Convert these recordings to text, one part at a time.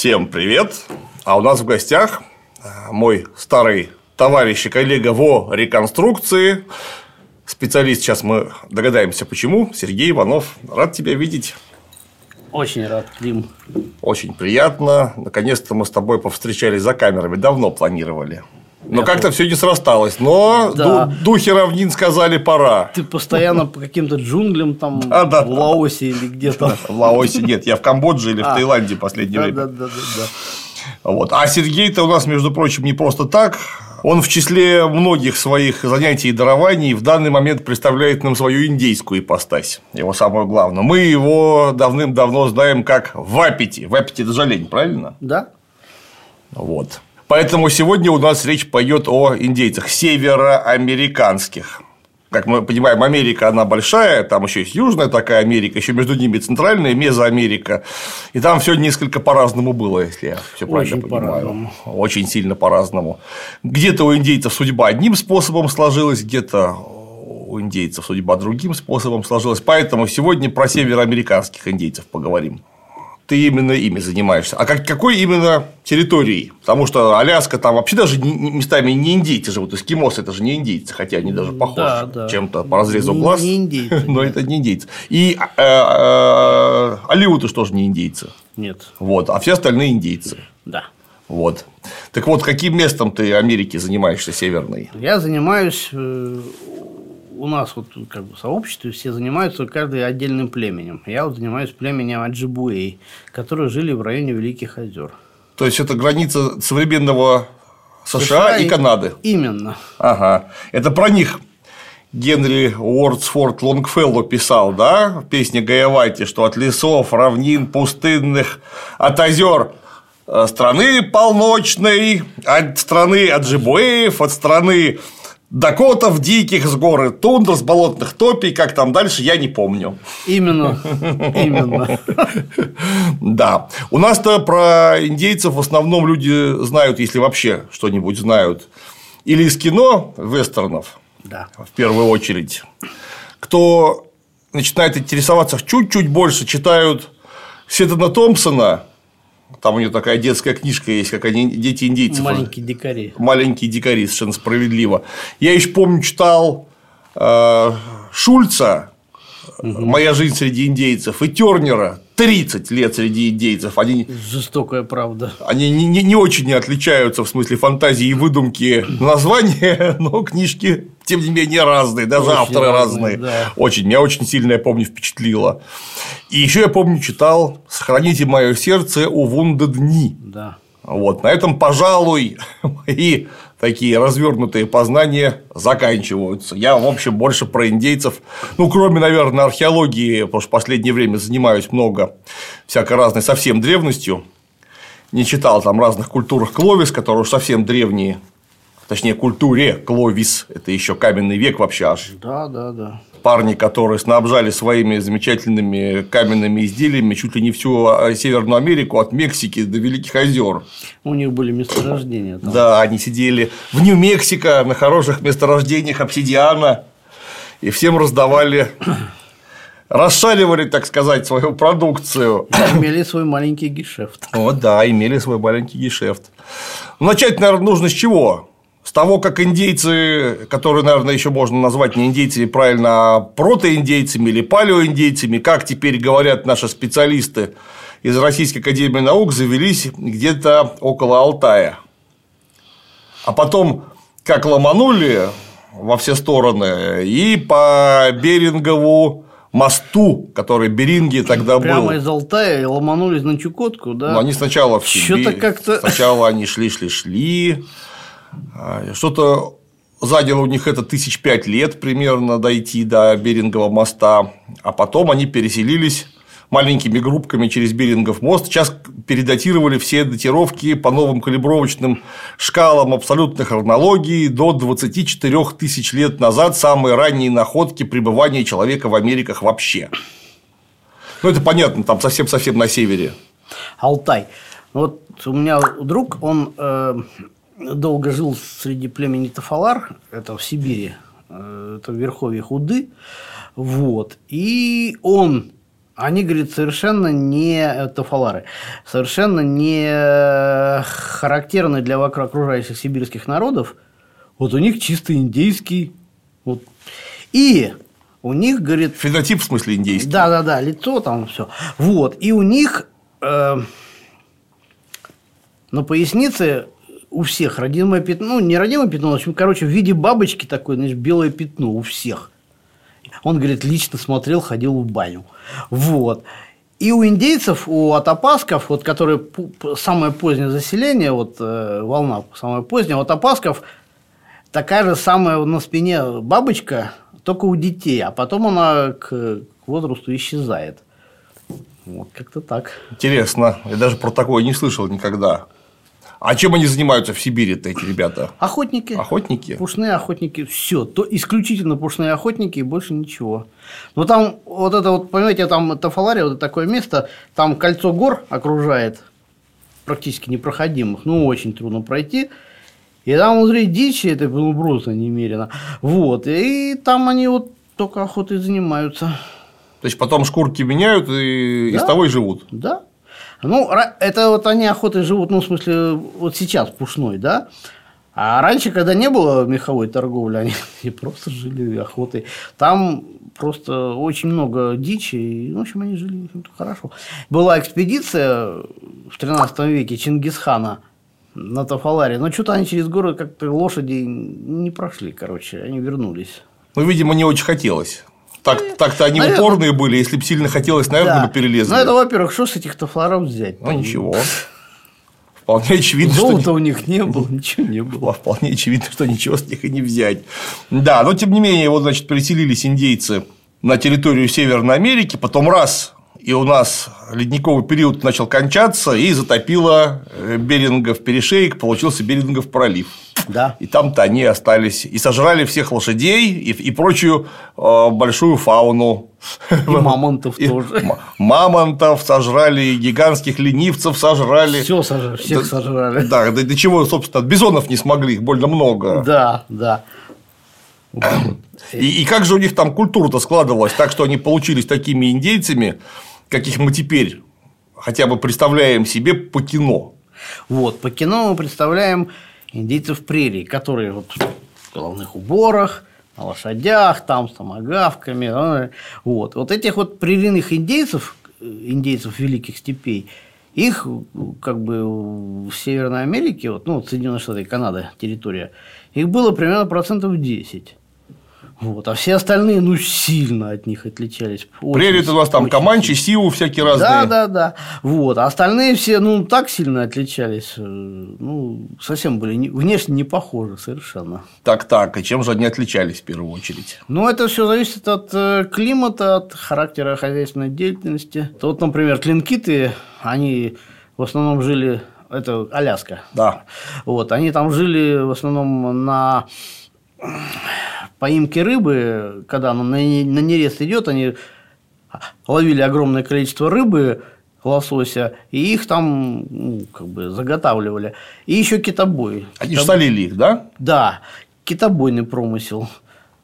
Всем привет! А у нас в гостях э, мой старый товарищ и коллега во реконструкции, специалист, сейчас мы догадаемся почему, Сергей Иванов. Рад тебя видеть. Очень рад, Клим. Очень приятно. Наконец-то мы с тобой повстречались за камерами. Давно планировали. Но как-то все не срасталось. Но Да. ду- духи равнин сказали пора. Ты постоянно по каким-то джунглям там Да, да, в Лаосе или где-то. В Лаосе нет, я в Камбодже или в А. Таиланде последнее время. да, да, да, да. Вот. А Сергей-то у нас, между прочим, не просто так. Он в числе многих своих занятий и дарований в данный момент представляет нам свою индейскую ипостась. Его самое главное. Мы его давным-давно знаем как Вапити. Вапити – это же олень, правильно? Да? Вот. Поэтому сегодня у нас речь пойдет о индейцах североамериканских. Как мы понимаем, Америка, она большая, там еще есть Южная такая Америка, еще между ними Центральная, Мезоамерика. И там все несколько по-разному было, если я все правильно Очень понимаю. по-разному. Очень сильно по-разному. Где-то у индейцев судьба одним способом сложилась, где-то у индейцев судьба другим способом сложилась. Поэтому сегодня про североамериканских индейцев поговорим ты именно ими занимаешься. А как, какой именно территорией? Потому что Аляска там вообще даже местами не индейцы живут. Эскимосы это же не индейцы, хотя они даже похожи Да, да. чем-то по разрезу Не- глаз. не индейцы, Но это не индейцы. И э, э, алиуты что же не индейцы. Нет. Вот, а все остальные индейцы. Да. Вот. Так вот, каким местом ты Америки занимаешься северной? Я занимаюсь э, у нас вот как бы в сообществе все занимаются каждый отдельным племенем. Я вот занимаюсь племенем Аджибуэй, которые жили в районе Великих озер. То есть это граница современного США, и Канады. Именно. Ага. Это про них Генри Уордсфорд Лонгфелло писал, да, в песне Гаявати, что от лесов, равнин, пустынных, от озер э, страны полночной, от страны Аджибуэев, от страны Дакотов диких с горы тундр, с болотных топий, как там дальше, я не помню. Именно. Именно. Да. У нас-то про индейцев в основном люди знают, если вообще что-нибудь знают, или из кино вестернов, Да. в первую очередь. Кто начинает интересоваться чуть-чуть больше, читают Сеттона Томпсона, там у него такая детская книжка есть, как они дети индейцев. Маленькие дикари. Маленькие дикари, совершенно справедливо. Я еще помню, читал э, Шульца Моя жизнь среди индейцев и Тернера 30 лет среди индейцев. Они Жестокая правда. они не, не, не очень отличаются в смысле фантазии и выдумки названия, но книжки, тем не менее, разные, даже Очень авторы разные, разные. да. Очень. Меня очень сильно, я помню, впечатлило. И еще я помню, читал «Сохраните мое сердце у Вунда дни». Да. Вот, на этом, пожалуй, мои такие развернутые познания заканчиваются. Я, в общем, больше про индейцев, ну, кроме, наверное, археологии, потому что в последнее время занимаюсь много всякой разной совсем древностью. Не читал там разных культурах Кловис, которые уж совсем древние, точнее, культуре Кловис, это еще каменный век вообще аж Да, да, да. парни, которые снабжали своими замечательными каменными изделиями чуть ли не всю а, Северную Америку от Мексики до Великих озер. У них были месторождения. Там. Да, они сидели в Нью-Мексико на хороших месторождениях обсидиана и всем раздавали, расшаливали, так сказать, свою продукцию. Имели свой маленький гешефт. Вот да, имели свой маленький гешефт. Начать, наверное, нужно с чего? С того, как индейцы, которые, наверное, еще можно назвать не индейцами правильно, а протоиндейцами или палеоиндейцами, как теперь говорят наши специалисты из Российской Академии Наук, завелись где-то около Алтая. А потом как ломанули во все стороны и по Берингову мосту, который Беринги тогда был. Прямо из Алтая ломанулись на Чукотку, да? Ну, они сначала в Сибирь, как-то- Сначала они шли, шли, шли. А, Что-то заняло у них это тысяч пять лет примерно дойти до Берингового моста. А потом они переселились маленькими группками через Берингов мост. Сейчас передатировали все датировки по новым калибровочным шкалам абсолютной хронологии до 24 тысяч лет назад самые ранние находки пребывания человека в Америках вообще. Ну, это понятно, там совсем-совсем на севере. Алтай. Вот у меня друг, он э, долго жил среди племени Тафалар, это в Сибири, э, это в Верховье Худы, вот, и он Они, говорит, совершенно не э, тафалары, совершенно не характерны для окружающих сибирских народов. Вот у них чисто индейский. Вот. И у них, говорит... Фенотип в смысле индейский? Да, да, да, лицо там все. Вот. И у них э, на пояснице у всех родимое пятно, ну, не родимое пятно, в общем, короче, в виде бабочки такое, значит, белое пятно у всех. Он, говорит, лично смотрел, ходил в баню. Вот. И у индейцев, у атапасков, вот, которые самое позднее заселение, вот э, волна самая поздняя, у атапасков такая же самая на спине бабочка, только у детей, а потом она к возрасту исчезает. Вот как-то так. Интересно. Я даже про такое не слышал никогда. А чем они занимаются в Сибири-то, эти ребята? Охотники. Охотники? Пушные охотники. Все. То исключительно пушные охотники и больше ничего. Но там вот это вот, понимаете, там Тафалария, вот такое место, там кольцо гор окружает, практически непроходимых, ну, очень трудно пройти. И там внутри дичи, это ну, просто немерено. Вот. И там они вот только охотой занимаются. То есть потом шкурки меняют и да? из того и живут. Да. Ну, это вот они охотой живут, ну, в смысле, вот сейчас пушной, да? А раньше, когда не было меховой торговли, они, они просто жили охотой. Там просто очень много дичи, и, в общем, они жили хорошо. Была экспедиция в 13 веке Чингисхана на Тафаларе, но что-то они через горы как-то лошади не прошли, короче, они вернулись. Ну, видимо, не очень хотелось. Так, ну, так-то они наверное... упорные были, если бы сильно хотелось, наверное, да. бы перелезли. Ну, это, во-первых, что с этих тафлоров взять? Ну, ничего. Вполне очевидно, Золота что... у них не было, ничего не было. Вполне очевидно, что ничего с них и не взять. Да, но тем не менее, вот, значит, переселились индейцы на территорию Северной Америки, потом раз и у нас ледниковый период начал кончаться, и затопило э, Берингов перешейк, получился Берингов пролив. Да. И там-то они остались и сожрали всех лошадей и, и прочую э, большую фауну. И мамонтов и тоже. Мамонтов сожрали, гигантских ленивцев сожрали. Все сожрали, всех сожрали. Да, да, до чего, собственно, бизонов не смогли, их больно много. Да, да. И, и как же у них там культура-то складывалась, так что они получились такими индейцами, каких мы теперь хотя бы представляем себе по кино. Вот, по кино мы представляем индейцев прерий, которые вот в головных уборах, на лошадях, там с томогавками. Вот. вот этих вот прерийных индейцев, индейцев великих степей, их как бы в Северной Америке, вот, ну, Соединенные Штаты Канада территория, их было примерно процентов 10. Вот, а все остальные, ну, сильно от них отличались. Прерии у вас там Каманчи, Сиу всякие разные. Да, да, да. Вот. А остальные все, ну, так сильно отличались. Э, ну, совсем были внешне не похожи совершенно. Так, так. И чем же они отличались в первую очередь? Ну, это все зависит от э, климата, от характера хозяйственной деятельности. Вот, например, клинкиты, они в основном жили. Это Аляска. Да. Вот. Они там жили в основном на поимки рыбы, когда она на, нерест идет, они ловили огромное количество рыбы, лосося, и их там ну, как бы заготавливали. И еще китобой. Они Китоб... солили их, да? Да, китобойный промысел.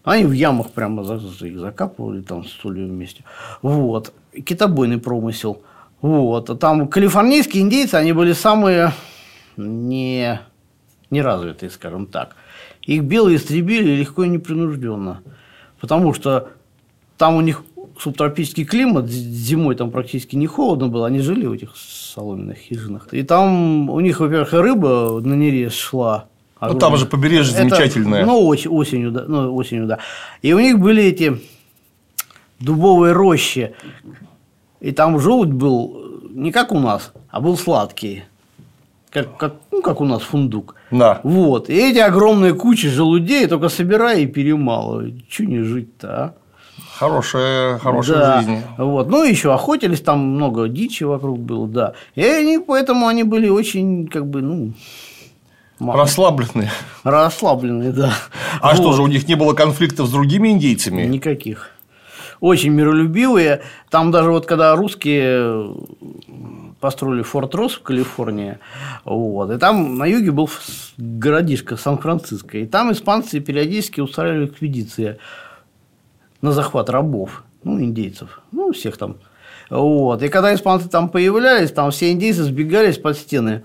Они в ямах прямо их закапывали там с солью вместе. Вот. Китобойный промысел. Вот. А там калифорнийские индейцы, они были самые не, неразвитые, скажем так. Их белые истребили легко и непринужденно. Потому что там у них субтропический климат, зимой там практически не холодно было, они жили в этих соломенных хижинах. И там у них, во-первых, рыба на нере шла. Ну, там же побережье Это, замечательное. Ну, осенью, да, ну, осенью, да. И у них были эти дубовые рощи. И там желудь был не как у нас, а был сладкий как, как, ну, как у нас фундук. Да. Вот. И эти огромные кучи желудей только собирай и перемалывай. Чего не жить-то, а? Хорошая, хорошая да. жизнь. Вот. Ну, еще охотились, там много дичи вокруг было, да. И они, поэтому они были очень, как бы, ну, Мало. Расслабленные. Расслабленные, да. А вот. что же, у них не было конфликтов с другими индейцами? Никаких. Очень миролюбивые. Там даже вот когда русские построили Форт Росс в Калифорнии, вот, и там на юге был городишко Сан-Франциско, и там испанцы периодически устраивали экспедиции на захват рабов, ну, индейцев, ну, всех там. Вот. И когда испанцы там появлялись, там все индейцы сбегались под стены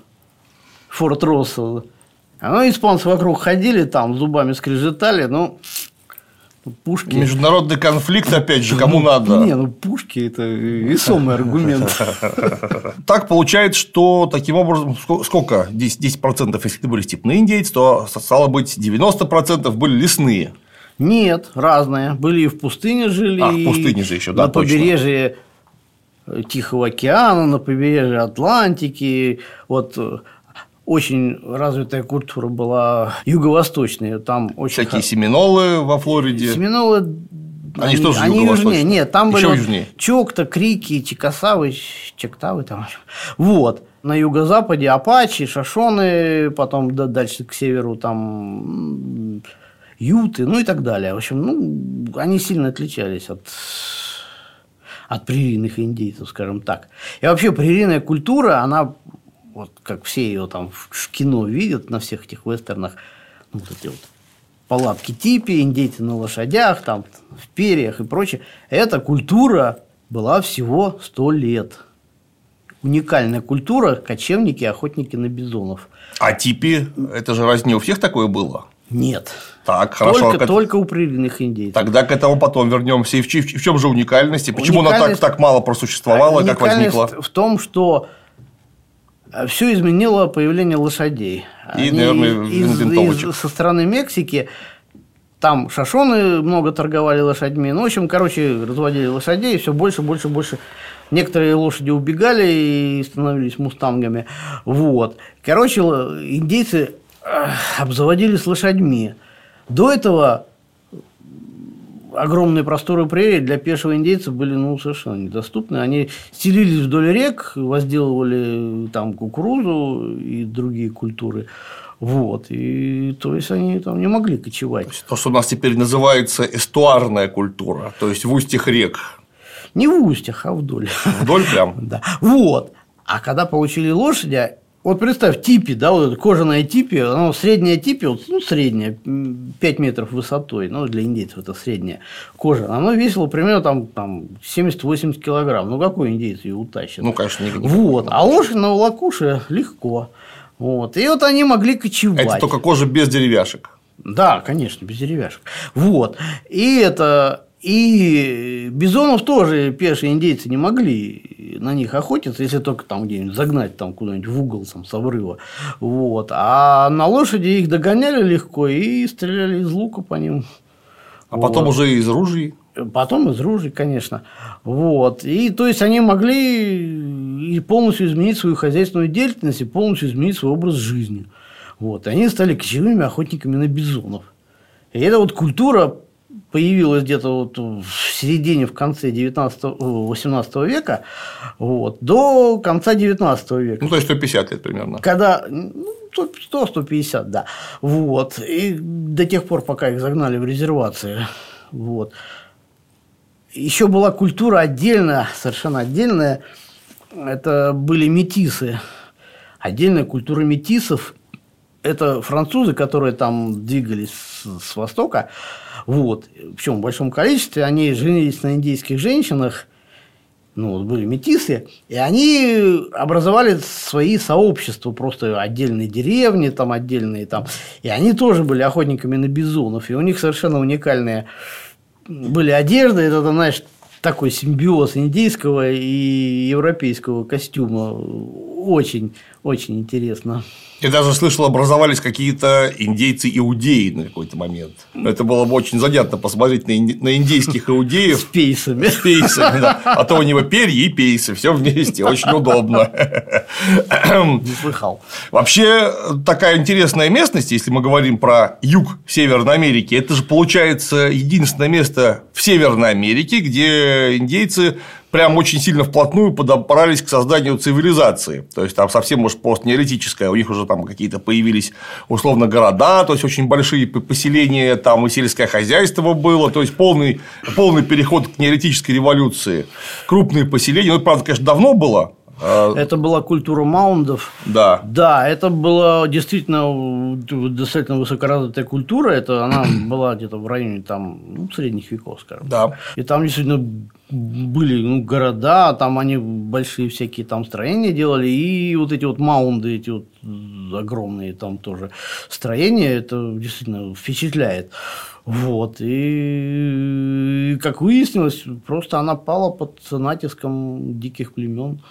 Форт Росса. Ну, испанцы вокруг ходили, там зубами скрежетали, ну, Пушки. Международный конфликт, опять же, кому ну, надо. Не, ну пушки это весомый аргумент. Так получается, что таким образом, сколько? 10%, 10% если были степные индейцы, то стало быть 90% были лесные. Нет, разные. Были и в пустыне жили. А, в пустыне же еще, да, На побережье Тихого океана, на побережье Атлантики. Вот очень развитая культура была юго-восточная. Там очень Всякие семинолы во Флориде. Семинолы они, они что же они южнее? Нет, там Еще были южнее. Чокта, Крики, Чикасавы, Чектавы там. Вот. На юго-западе Апачи, Шашоны, потом дальше к северу там Юты, ну и так далее. В общем, ну, они сильно отличались от от прерийных индейцев, скажем так. И вообще прерийная культура, она вот как все ее там в кино видят на всех этих вестернах, ну, вот эти вот палатки типи, индейцы на лошадях, там, в перьях и прочее. Эта культура была всего сто лет. Уникальная культура – кочевники, охотники на бизонов. А типи – это же не у всех такое было? Нет. Так, хорошо. Только, только у природных индейцев. Тогда к этому потом вернемся. И в, в чем же уникальность? И почему уникальность, она так, так мало просуществовала, как возникла? в том, что а все изменило появление лошадей. И, Они наверное, из, из, со стороны Мексики там шашоны много торговали лошадьми. Ну, в общем, короче, разводили лошадей, и все больше, больше, больше. Некоторые лошади убегали и становились мустангами. Вот. Короче, индейцы обзаводились лошадьми. До этого огромные просторы прерий для пешего индейца были ну, совершенно недоступны. Они стелились вдоль рек, возделывали там кукурузу и другие культуры. Вот. И то есть они там не могли кочевать. То, то, что у нас теперь называется эстуарная культура, то есть в устьях рек. Не в устьях, а вдоль. Вдоль прям. Да. Вот. А когда получили лошади, вот представь, типи, да, вот это кожаное типи, оно средняя типи, вот, ну, средняя, 5 метров высотой, ну, для индейцев это средняя кожа, оно весило примерно там, там 70-80 килограмм. Ну, какой индейец ее утащит? Ну, конечно, не Вот, а лошадь на волокуше легко. Вот. И вот они могли кочевать. Это только кожа без деревяшек. Да, конечно, без деревяшек. Вот. И это и бизонов тоже пешие индейцы не могли на них охотиться, если только там где-нибудь загнать там куда-нибудь в угол там, с обрыва. Вот. А на лошади их догоняли легко и стреляли из лука по ним. А вот. потом уже из ружей? Потом из ружей, конечно. Вот. И то есть они могли и полностью изменить свою хозяйственную деятельность и полностью изменить свой образ жизни. Вот. И они стали кочевыми охотниками на бизонов. И эта вот культура появилась где-то вот в середине, в конце 19-18 века, вот, до конца 19 века. Ну, то есть 150 лет примерно. Когда, ну, 100-150, да. Вот. И до тех пор, пока их загнали в резервации. Вот. Еще была культура отдельная, совершенно отдельная. Это были метисы. Отдельная культура метисов – это французы, которые там двигались с востока, вот. Причем в большом количестве они женились на индийских женщинах, ну, вот были метисы, и они образовали свои сообщества, просто отдельные деревни, там отдельные там, и они тоже были охотниками на бизонов, и у них совершенно уникальные были одежды, это, знаешь, такой симбиоз индийского и европейского костюма, очень, очень интересно. Я даже слышал, образовались какие-то индейцы-иудеи на какой-то момент. Это было бы очень занятно посмотреть на, индейских иудеев. С пейсами. С пейсами, да. А то у него перья и пейсы, все вместе, очень удобно. Не слыхал. Вообще, такая интересная местность, если мы говорим про юг Северной Америки, это же получается единственное место в Северной Америке, где индейцы прям очень сильно вплотную подобрались к созданию цивилизации. То есть там совсем, может, постнеолитическая, у них уже там какие-то появились условно города, то есть очень большие поселения, там и сельское хозяйство было, то есть полный, полный переход к неолитической революции. Крупные поселения, ну, правда, конечно, давно было, а, это была культура маундов. Да. Да, это была действительно достаточно высокоразвитая культура. Это она была где-то в районе там, ну, средних веков, скажем. Да. И там действительно были ну, города, там они большие всякие там строения делали, и вот эти вот маунды, эти вот огромные там тоже строения, это действительно впечатляет. Вот. И, как выяснилось, просто она пала под натиском диких племен.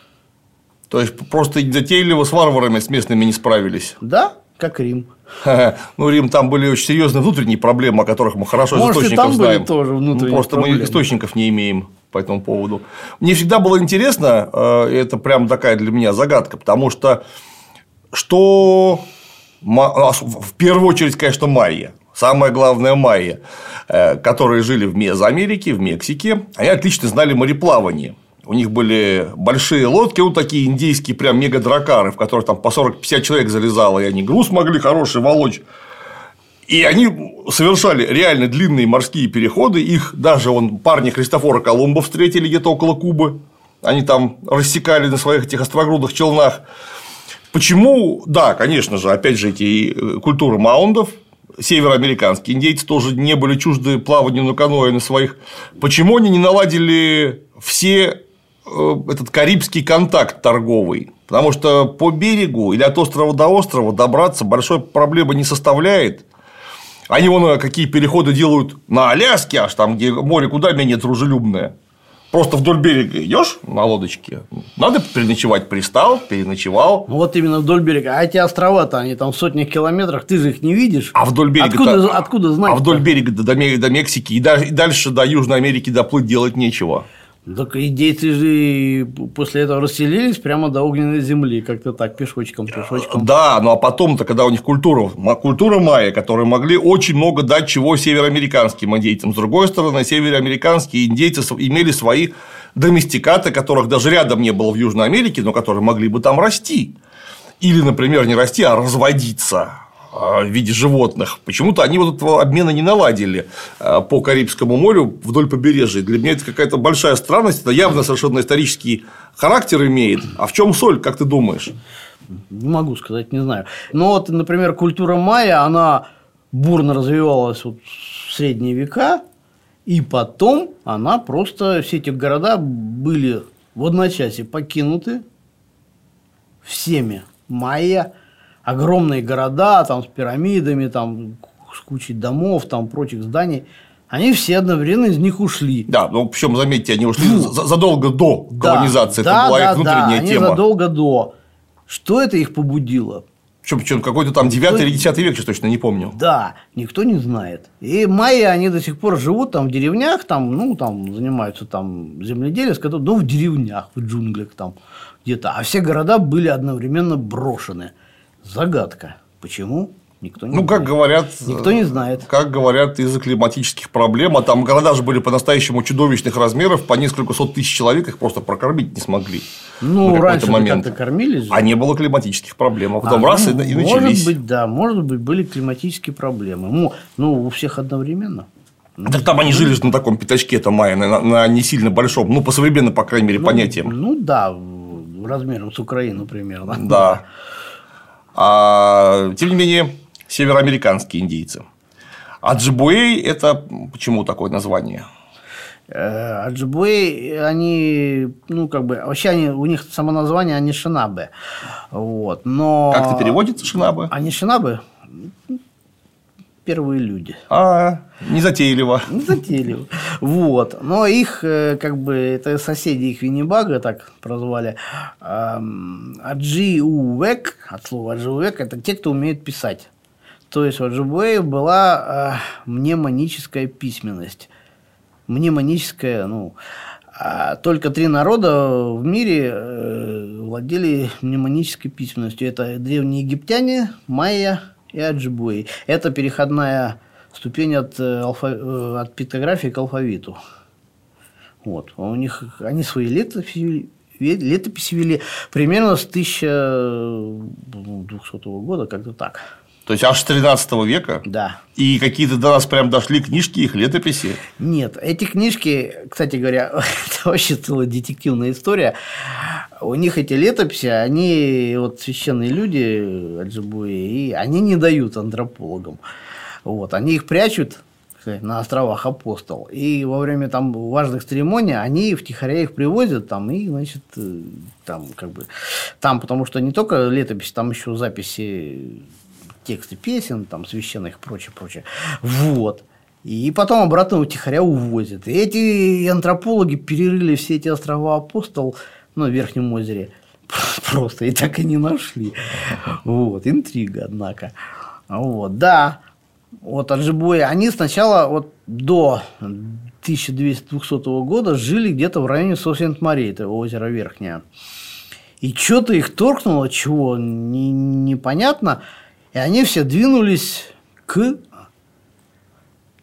То есть просто затейливо с варварами с местными не справились. Да, как Рим. Ну, Рим, там были очень серьезные внутренние проблемы, о которых мы хорошо Может, из источников там знаем. Были тоже внутренние ну, просто проблемы. мы источников не имеем по этому поводу. Мне всегда было интересно, э, это прям такая для меня загадка, потому что что а, в первую очередь, конечно, майя. Самое главное майя, э, которые жили в Мезоамерике, в Мексике, они отлично знали мореплавание. У них были большие лодки, вот такие индейские прям мегадракары, в которых там по 40-50 человек залезало, и они груз могли хороший волочь. И они совершали реально длинные морские переходы. Их даже он, парни Христофора Колумба встретили где-то около Кубы. Они там рассекали на своих этих острогрудых челнах. Почему? Да, конечно же, опять же, эти э, культуры маундов, североамериканские индейцы тоже не были чужды плаванию на каноэ на своих. Почему они не наладили все этот карибский контакт торговый? Потому что по берегу или от острова до острова добраться большой проблемы не составляет. Они вон э, какие переходы делают на Аляске, аж там, где море куда менее дружелюбное. Просто вдоль берега идешь на лодочке, надо переночевать, пристал, переночевал. Вот именно вдоль берега. А эти острова-то, они там в сотнях километрах, ты же их не видишь. А вдоль берега откуда, откуда знать? А вдоль берега до, до Мексики и дальше до Южной Америки доплыть делать нечего. Так индейцы же после этого расселились прямо до огненной земли, как-то так, пешочком, пешочком. Да, ну а потом-то, когда у них культура, культура майя, которые могли очень много дать чего североамериканским индейцам. С другой стороны, североамериканские индейцы имели свои доместикаты, которых даже рядом не было в Южной Америке, но которые могли бы там расти. Или, например, не расти, а разводиться. А, в виде животных. Почему-то они вот этого обмена не наладили а, по Карибскому морю вдоль побережья. Для меня это какая-то большая странность. Это явно совершенно исторический характер имеет. А в чем соль, как ты думаешь? Не могу сказать, не знаю. Но вот, например, культура майя, она бурно развивалась вот в средние века, и потом она просто, все эти города были в одночасье покинуты всеми майя, огромные города там, с пирамидами, там, с кучей домов, там, прочих зданий, они все одновременно из них ушли. Да, ну причем, заметьте, они ушли задолго до колонизации. Да, это была да, их внутренняя да, тема. Они задолго до. Что это их побудило? Причем, причем какой-то там 9 или 10 век, сейчас точно не помню. Да, никто не знает. И майя, они до сих пор живут там в деревнях, там, ну, там занимаются там земледелием, ну, в деревнях, в джунглях там где-то. А все города были одновременно брошены. Загадка. Почему? Никто не ну, знает. как говорят, никто не знает. Как говорят из-за климатических проблем, а там города же были по-настоящему чудовищных размеров, по несколько сот тысяч человек их просто прокормить не смогли. Ну, раньше момент. как-то кормили же. А не было климатических проблем, а потом а, раз ну, и, и может начались. Может быть, да, может быть, были климатические проблемы. Ну, ну у всех одновременно. Ну, так там они жили же на таком пятачке, это майя, на, на не сильно большом, ну, по современным, по крайней мере, ну, понятиям. Ну, да, размером с Украину примерно. Да. А, тем не менее, североамериканские индейцы. А Джибуэй – это почему такое название? Аджибуэй, они, ну, как бы, вообще они, у них само название Анишинабе. Вот, но... Как это переводится, Шинабе? Анишинабе? Первые люди. А, не затейливо. Не затейливо. Вот. Но их, э, как бы, это соседи их Виннибага так прозвали. Аджи Увек, от слова Аджи Увек, это те, кто умеет писать. То есть у Аджибуэев была э, мнемоническая письменность. Мнемоническая, ну, а только три народа в мире э, владели мнемонической письменностью. Это древние египтяне, майя и Аджибуэй. Это переходная ступень от, э, алфа... Э, от пиктографии к алфавиту. Вот. У них они свои летописи, летописи вели примерно с 1200 года, как-то так. То есть аж с 13 века? Да. И какие-то до нас прям дошли книжки, их летописи? Нет, эти книжки, кстати говоря, это вообще целая детективная история. У них эти летописи, они вот священные люди Аджибуи, и они не дают антропологам. Вот, они их прячут сказать, на островах Апостол. И во время там важных церемоний они втихаря их привозят там и, значит, э, там как бы там, потому что не только летопись, там еще записи тексты песен, там священных и прочее, прочее. Вот. И потом обратно утихаря увозят. И эти антропологи перерыли все эти острова Апостол, ну, в Верхнем озере, просто и так и не нашли. Вот, интрига, однако. Вот, да, вот Аджибои, они сначала вот до 1200 года жили где-то в районе Сосент-Марии, это озеро Верхнее. И что-то их торкнуло, чего не, непонятно, и они все двинулись к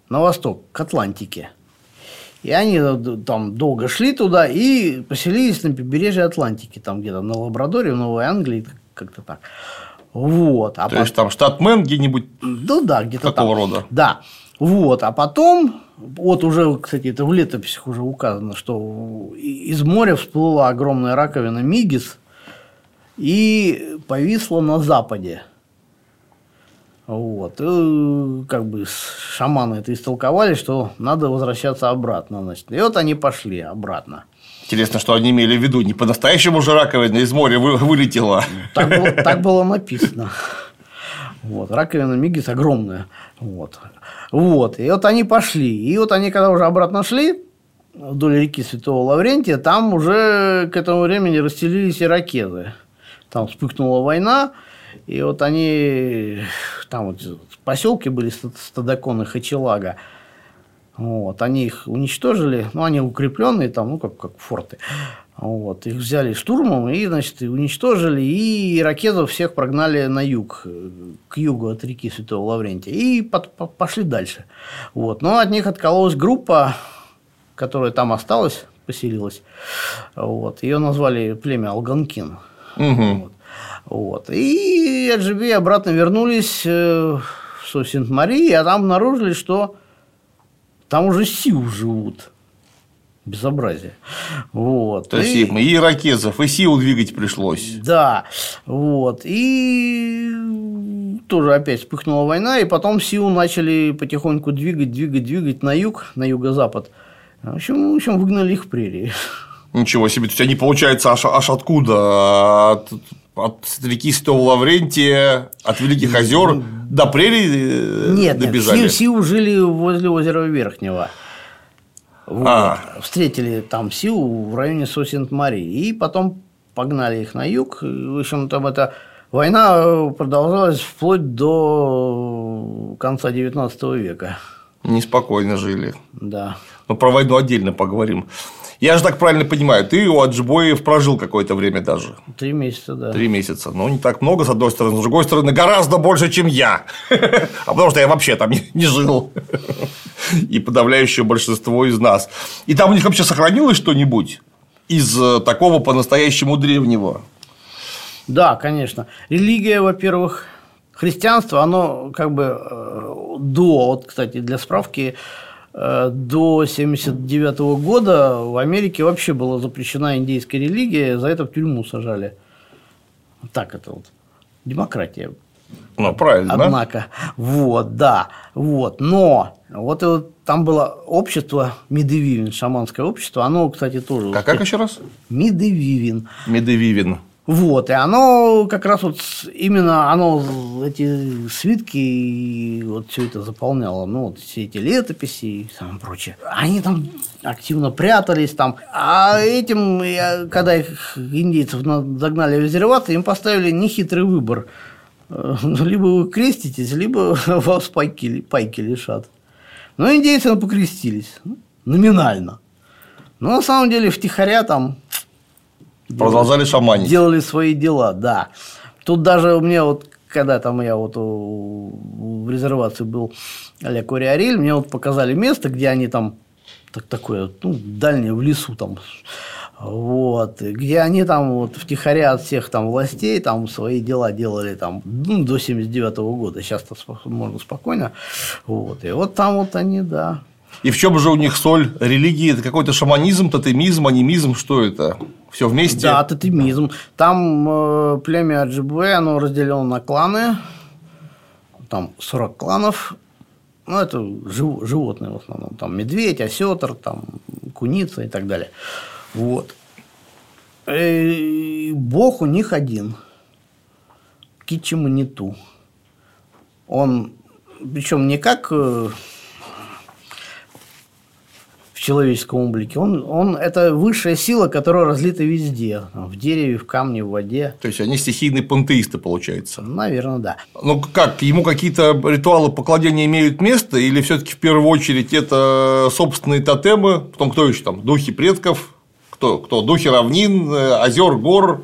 на восток, к Атлантике. И они там долго шли туда и поселились на побережье Атлантики, там где-то на Лабрадоре, в Новой Англии, как-то так. Вот. А То потом... есть там штат Мэн где-нибудь. Ну да, где-то такого там. рода. Да. Вот. А потом, вот уже, кстати, это в летописях уже указано, что из моря всплыла огромная раковина Мигис и повисла на западе. Вот. И, как бы шаманы это истолковали, что надо возвращаться обратно. Значит. И вот они пошли обратно. Интересно, что они имели в виду. Не по-настоящему же раковина из моря вылетела. Так было, так было написано. Вот. Раковина Мигис огромная. Вот. вот. И вот они пошли. И вот они, когда уже обратно шли, вдоль реки Святого Лаврентия, там уже к этому времени расстелились иракезы. Там вспыхнула война, и вот они, там вот поселки были Стадакон и Хачелага, вот, они их уничтожили, ну, они укрепленные там, ну, как, как форты. Вот, их взяли штурмом и, значит, уничтожили, и ракетов всех прогнали на юг, к югу от реки Святого Лаврентия, и под, по, пошли дальше. Вот, но от них откололась группа, которая там осталась, поселилась. Вот, ее назвали племя Алганкин. Угу. Вот. Вот. И Аджиби обратно вернулись э, в Сосент-Марии, а там обнаружили, что там уже Сиу живут. Безобразие. Вот. То есть и, и иракезов, и Сиу двигать пришлось. Да. Вот. И тоже опять вспыхнула война, и потом Сиу начали потихоньку двигать, двигать, двигать на юг, на юго-запад. В общем, в общем, выгнали их в прерии. Ничего себе, то есть они, получается, аж, аж откуда? От от реки Святого Лаврентия, от Великих озер до прерий э, нет, добежали? Нет, Сиу жили возле озера Верхнего. Вот. А. Встретили там Сиу в районе Сосент-Марии. И потом погнали их на юг. В общем, там эта война продолжалась вплоть до конца XIX века. Неспокойно жили. Да. Но про войну отдельно поговорим. Я же так правильно понимаю, ты у Аджибоев прожил какое-то время даже. Три месяца, да. Три месяца. Ну, не так много, с одной стороны. С другой стороны, гораздо больше, чем я. А потому что я вообще там не жил. И подавляющее большинство из нас. И там у них вообще сохранилось что-нибудь из э, такого по-настоящему древнего? Да, конечно. Религия, во-первых, христианство, оно как бы э, до, вот, кстати, для справки, до 1979 года в Америке вообще была запрещена индейская религия, за это в тюрьму сажали. Так это вот. Демократия. Ну, правильно. Однако, вот, да, вот. Но вот, вот там было общество Медевивин, шаманское общество, оно, кстати, тоже. Как, как еще раз? Медевивин. Медевивин. Вот, и оно как раз вот именно оно эти свитки вот все это заполняло, ну вот все эти летописи и самое прочее. Они там активно прятались там, а этим, когда их индейцев загнали в резерват, им поставили нехитрый выбор. Либо вы креститесь, либо вас пайки, пайки лишат. Но индейцы покрестились, номинально. Но на самом деле втихаря там Продолжали шаманить. Делали свои дела, да. Тут даже у меня вот когда там я вот в резервации был а-ля мне вот показали место, где они там так, такое, ну, дальнее в лесу там, вот, где они там вот втихаря от всех там властей там свои дела делали там ну, до 79 -го года, сейчас-то можно спокойно, вот, и вот там вот они, да, и в чем же у них соль религии? Это какой-то шаманизм, тотемизм, анимизм? Что это? Все вместе? Да, тотемизм. Там э, племя Аджибе, оно разделено на кланы. Там 40 кланов. Ну, это жив, животные в основном. Там медведь, осетр, там куница и так далее. Вот. И Бог у них один. Кичиманиту. Он, причем не как э, в человеческом облике. Он, он это высшая сила, которая разлита везде. В дереве, в камне, в воде. То есть они стихийные пантеисты, получается. Наверное, да. Ну как, ему какие-то ритуалы поклонения имеют место, или все-таки в первую очередь это собственные тотемы, потом кто еще там, духи предков, кто, кто духи равнин, э, озер, гор,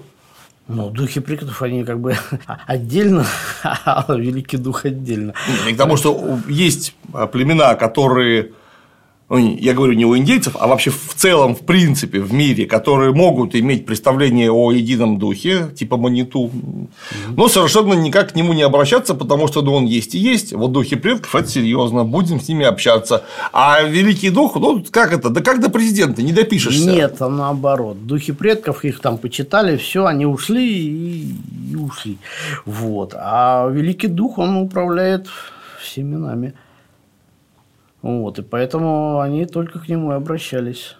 ну, духи предков, они как бы отдельно, а великий дух отдельно. И к тому, что есть племена, которые я говорю не у индейцев, а вообще в целом, в принципе, в мире, которые могут иметь представление о едином духе, типа маниту, но совершенно никак к нему не обращаться, потому что ну, он есть и есть. Вот духи предков это серьезно, будем с ними общаться. А великий дух, ну как это? Да как до президента, не допишешься. Нет, а наоборот. Духи предков их там почитали, все, они ушли и, и ушли. Вот. А великий дух, он управляет всеми нами. Вот, и поэтому они только к нему и обращались.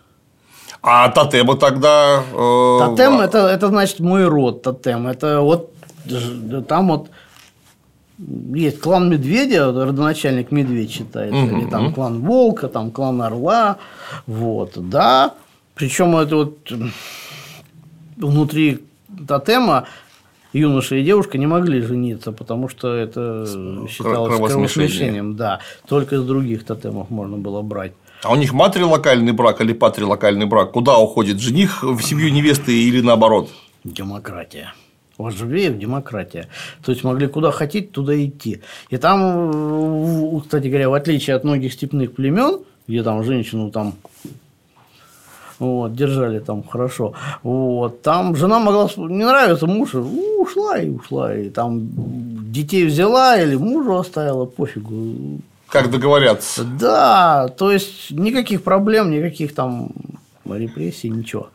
А тотемы тогда... Э... Тотем это, это значит мой род тотем. Это вот там вот есть клан медведя, родоначальник медведь считается, угу, или там клан волка, там клан орла, вот, да. Причем это вот внутри тотема юноша и девушка не могли жениться, потому что это считалось кровосмешением. Да, только из других тотемов можно было брать. А у них матрилокальный брак или патрилокальный брак? Куда уходит жених в семью невесты или наоборот? Демократия. У Ажбеев демократия. То есть могли куда хотеть, туда идти. И там, кстати говоря, в отличие от многих степных племен, где там женщину там вот, держали там хорошо. Вот, там жена могла не нравится муж, ушла и ушла, и там детей взяла или мужу оставила, пофигу. Как договорятся. Да, то есть никаких проблем, никаких там репрессий, ничего.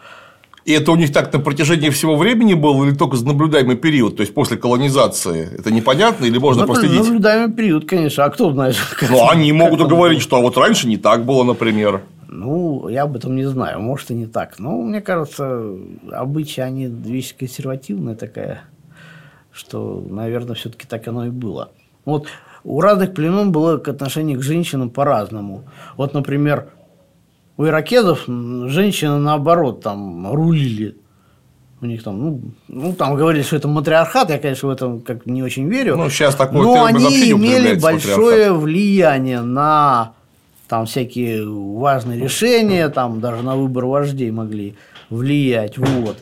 И это у них так на протяжении всего времени было или только за наблюдаемый период, то есть после колонизации? Это непонятно или можно ну, проследить? Наблюдаемый период, конечно. А кто знает? Ну, они могут говорить, что а вот раньше не так было, например. Ну, я об этом не знаю, может и не так. Но мне кажется, обычаи, они вещь консервативная такая, что, наверное, все-таки так оно и было. Вот у разных племен было к отношению к женщинам по-разному. Вот, например, у иракезов женщины наоборот там рулили. У них там, ну, ну, там говорили, что это матриархат, я, конечно, в этом как не очень верю. Ну, сейчас такое Но они имели большое влияние на там всякие важные решения, там даже на выбор вождей могли влиять. Вот.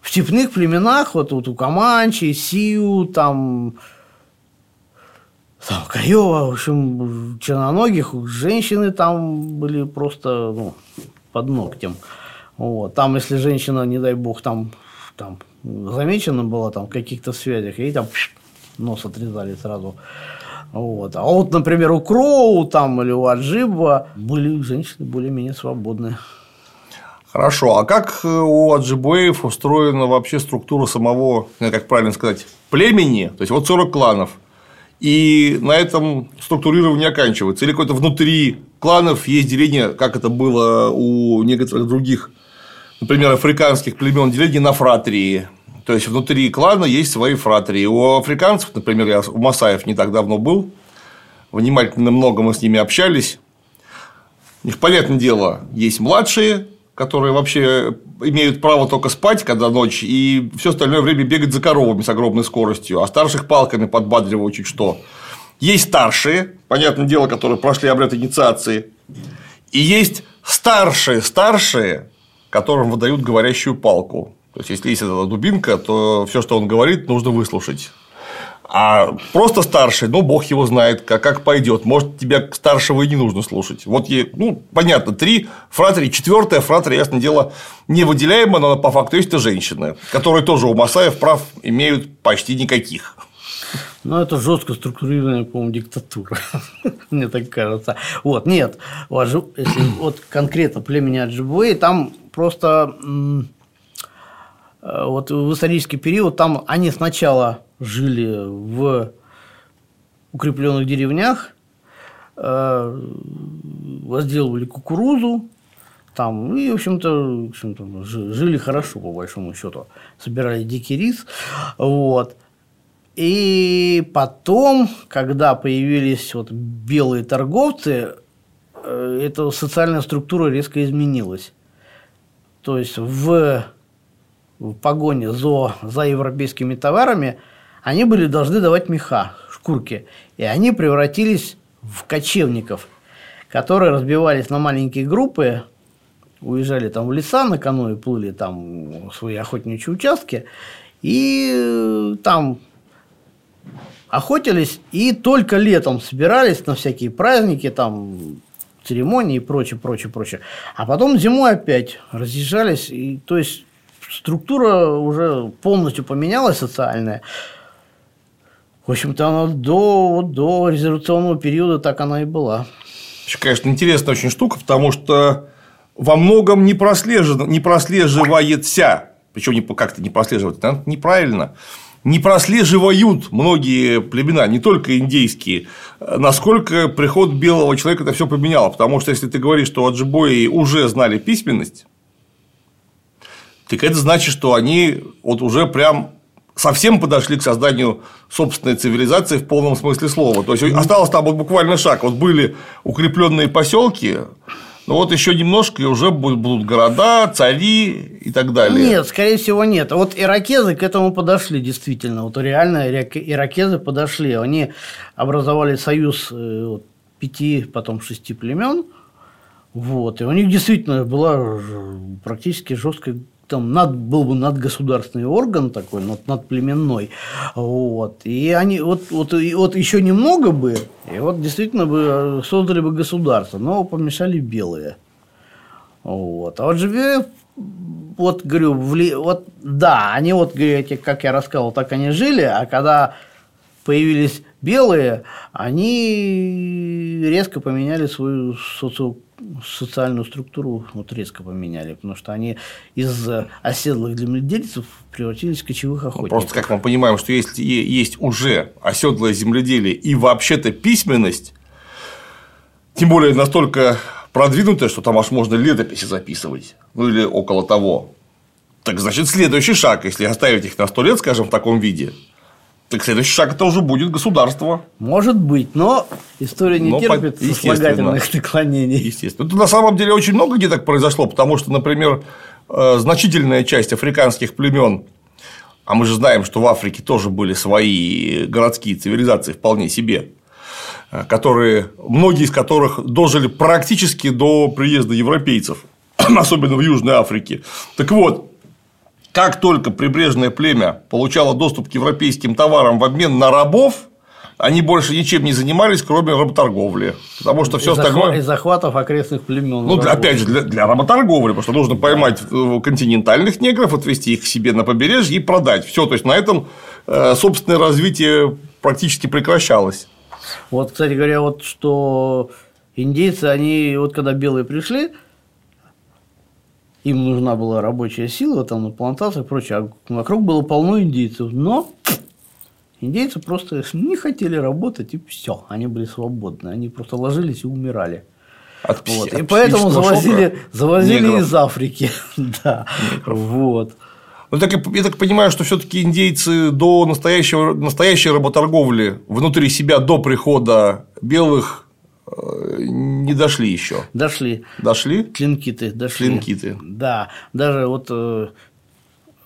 В степных племенах, вот, вот у Каманчи, Сиу, там, там Каева, в общем, черноногих, женщины там были просто ну, под ногтем. Вот. Там, если женщина, не дай бог, там, там замечена была там, в каких-то связях, ей там нос отрезали сразу. Вот. А вот, например, у Кроу там, или у Аджиба были женщины более-менее свободные. Хорошо, а как э, у аджибоев устроена вообще структура самого, как правильно сказать, племени? То есть, вот 40 кланов, и на этом структурирование оканчивается. Или какое-то внутри кланов есть деление, как это было у некоторых других, например, африканских племен, деление на фратрии, то есть внутри клана есть свои фратрии. У африканцев, например, я у Масаев не так давно был, внимательно много мы с ними общались. У них, понятное дело, есть младшие, которые вообще имеют право только спать, когда ночь, и все остальное время бегать за коровами с огромной скоростью, а старших палками подбадривают чуть что. Есть старшие, понятное дело, которые прошли обряд инициации, и есть старшие, старшие, которым выдают говорящую палку. То есть, если есть эта дубинка, то все, что он говорит, нужно выслушать. А просто старший, ну, бог его знает, как, как пойдет. Может, тебя старшего и не нужно слушать. Вот, ей, ну, понятно, три фратери, четвертая фратери, ясное дело, не выделяемая, но по факту есть это женщины, которые тоже у Масаев прав имеют почти никаких. Ну, это жестко структурированная, по-моему, диктатура. Мне так кажется. Вот, нет, если вот конкретно племени Аджибуэй, там просто вот в исторический период там они сначала жили в укрепленных деревнях, э, возделывали кукурузу, там, и, в общем-то, в общем-то, жили хорошо, по большому счету. Собирали дикий рис. Вот. И потом, когда появились вот белые торговцы, э, эта социальная структура резко изменилась. То есть в, в погоне за, за европейскими товарами они были должны давать меха, шкурки. И они превратились в кочевников, которые разбивались на маленькие группы, уезжали там в леса на каноэ, плыли там свои охотничьи участки, и э, там охотились, и только летом собирались на всякие праздники, там церемонии и прочее, прочее, прочее. А потом зимой опять разъезжались, и то есть структура уже полностью поменялась социальная. В общем-то, она до, до резервационного периода так она и была. Конечно, интересная очень штука, потому что во многом не, прослеживается, не прослеживается, причем не, как-то не прослеживается, неправильно, не прослеживают многие племена, не только индейские, насколько приход белого человека это все поменяло. Потому что если ты говоришь, что аджибои уже знали письменность, так это значит, что они вот уже прям совсем подошли к созданию собственной цивилизации в полном смысле слова. То есть осталось там вот буквально шаг. Вот были укрепленные поселки, ну вот еще немножко, и уже будут города, цари и так далее. Нет, скорее всего, нет. Вот иракезы к этому подошли, действительно. Вот реально иракезы подошли. Они образовали союз э, пяти, потом шести племен. Вот. И у них действительно была практически жесткая там над, был бы надгосударственный орган такой, над, надплеменной. Вот. И они вот, вот, и вот еще немного бы, и вот действительно бы создали бы государство, но помешали белые. Вот. А вот живе вот говорю, вли... вот да, они вот, говорите, как я рассказывал, так они жили, а когда появились белые, они резко поменяли свою социо социальную структуру вот резко поменяли, потому что они из оседлых земледельцев превратились в кочевых охотников. Просто как мы понимаем, что если есть уже оседлое земледелие и вообще-то письменность, тем более настолько продвинутая, что там аж можно летописи записывать, ну или около того, так значит следующий шаг, если оставить их на сто лет, скажем, в таком виде, так следующий шаг это уже будет государство. Может быть, но история не но терпит по... сослагательных наклонений. Естественно. Это на самом деле очень много где так произошло, потому что, например, э, значительная часть африканских племен, а мы же знаем, что в Африке тоже были свои городские цивилизации вполне себе, э, которые, многие из которых дожили практически до приезда европейцев, особенно в Южной Африке. Так вот, как только прибрежное племя получало доступ к европейским товарам в обмен на рабов, они больше ничем не занимались, кроме работорговли. Потому что все остальное. И захватов окрестных племен. Ну, для, опять же, для, для работорговли, потому что нужно поймать э, континентальных негров, отвезти их к себе на побережье и продать. Все, то есть на этом э, собственное развитие практически прекращалось. Вот, кстати говоря, вот что индейцы, они вот когда белые пришли, им нужна была рабочая сила там на плантациях и прочее, а вокруг было полно индейцев, но индейцы просто не хотели работать, и все, они были свободны, они просто ложились и умирали. От, вот. от и поэтому завозили, завозили из Африки. да. Вот. Ну, так, я так понимаю, что все-таки индейцы до настоящего, настоящей работорговли внутри себя до прихода белых не дошли еще. Дошли. Дошли? Клинкиты дошли. Клинкиты. Да. Даже вот э,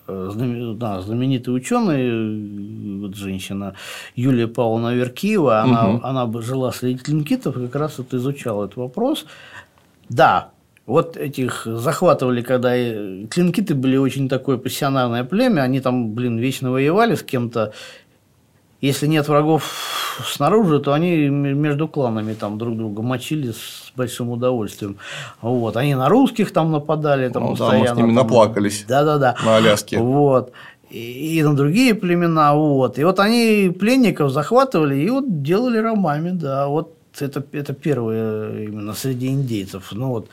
да, знаменитый ученый, вот женщина Юлия Павловна Веркиева, она, угу. она жила среди клинкитов, как раз вот изучала этот вопрос. Да, вот этих захватывали, когда клинкиты были очень такое профессиональное племя, они там, блин, вечно воевали с кем-то, если нет врагов снаружи, то они между кланами там друг друга мочили с большим удовольствием. Вот. Они на русских там нападали. Там, ну, постоянно, да, мы с ними там, наплакались. Да-да-да. На Аляске. Вот. И, на другие племена. Вот. И вот они пленников захватывали и вот делали ромами. Да. Вот это, это первое именно среди индейцев. Ну, вот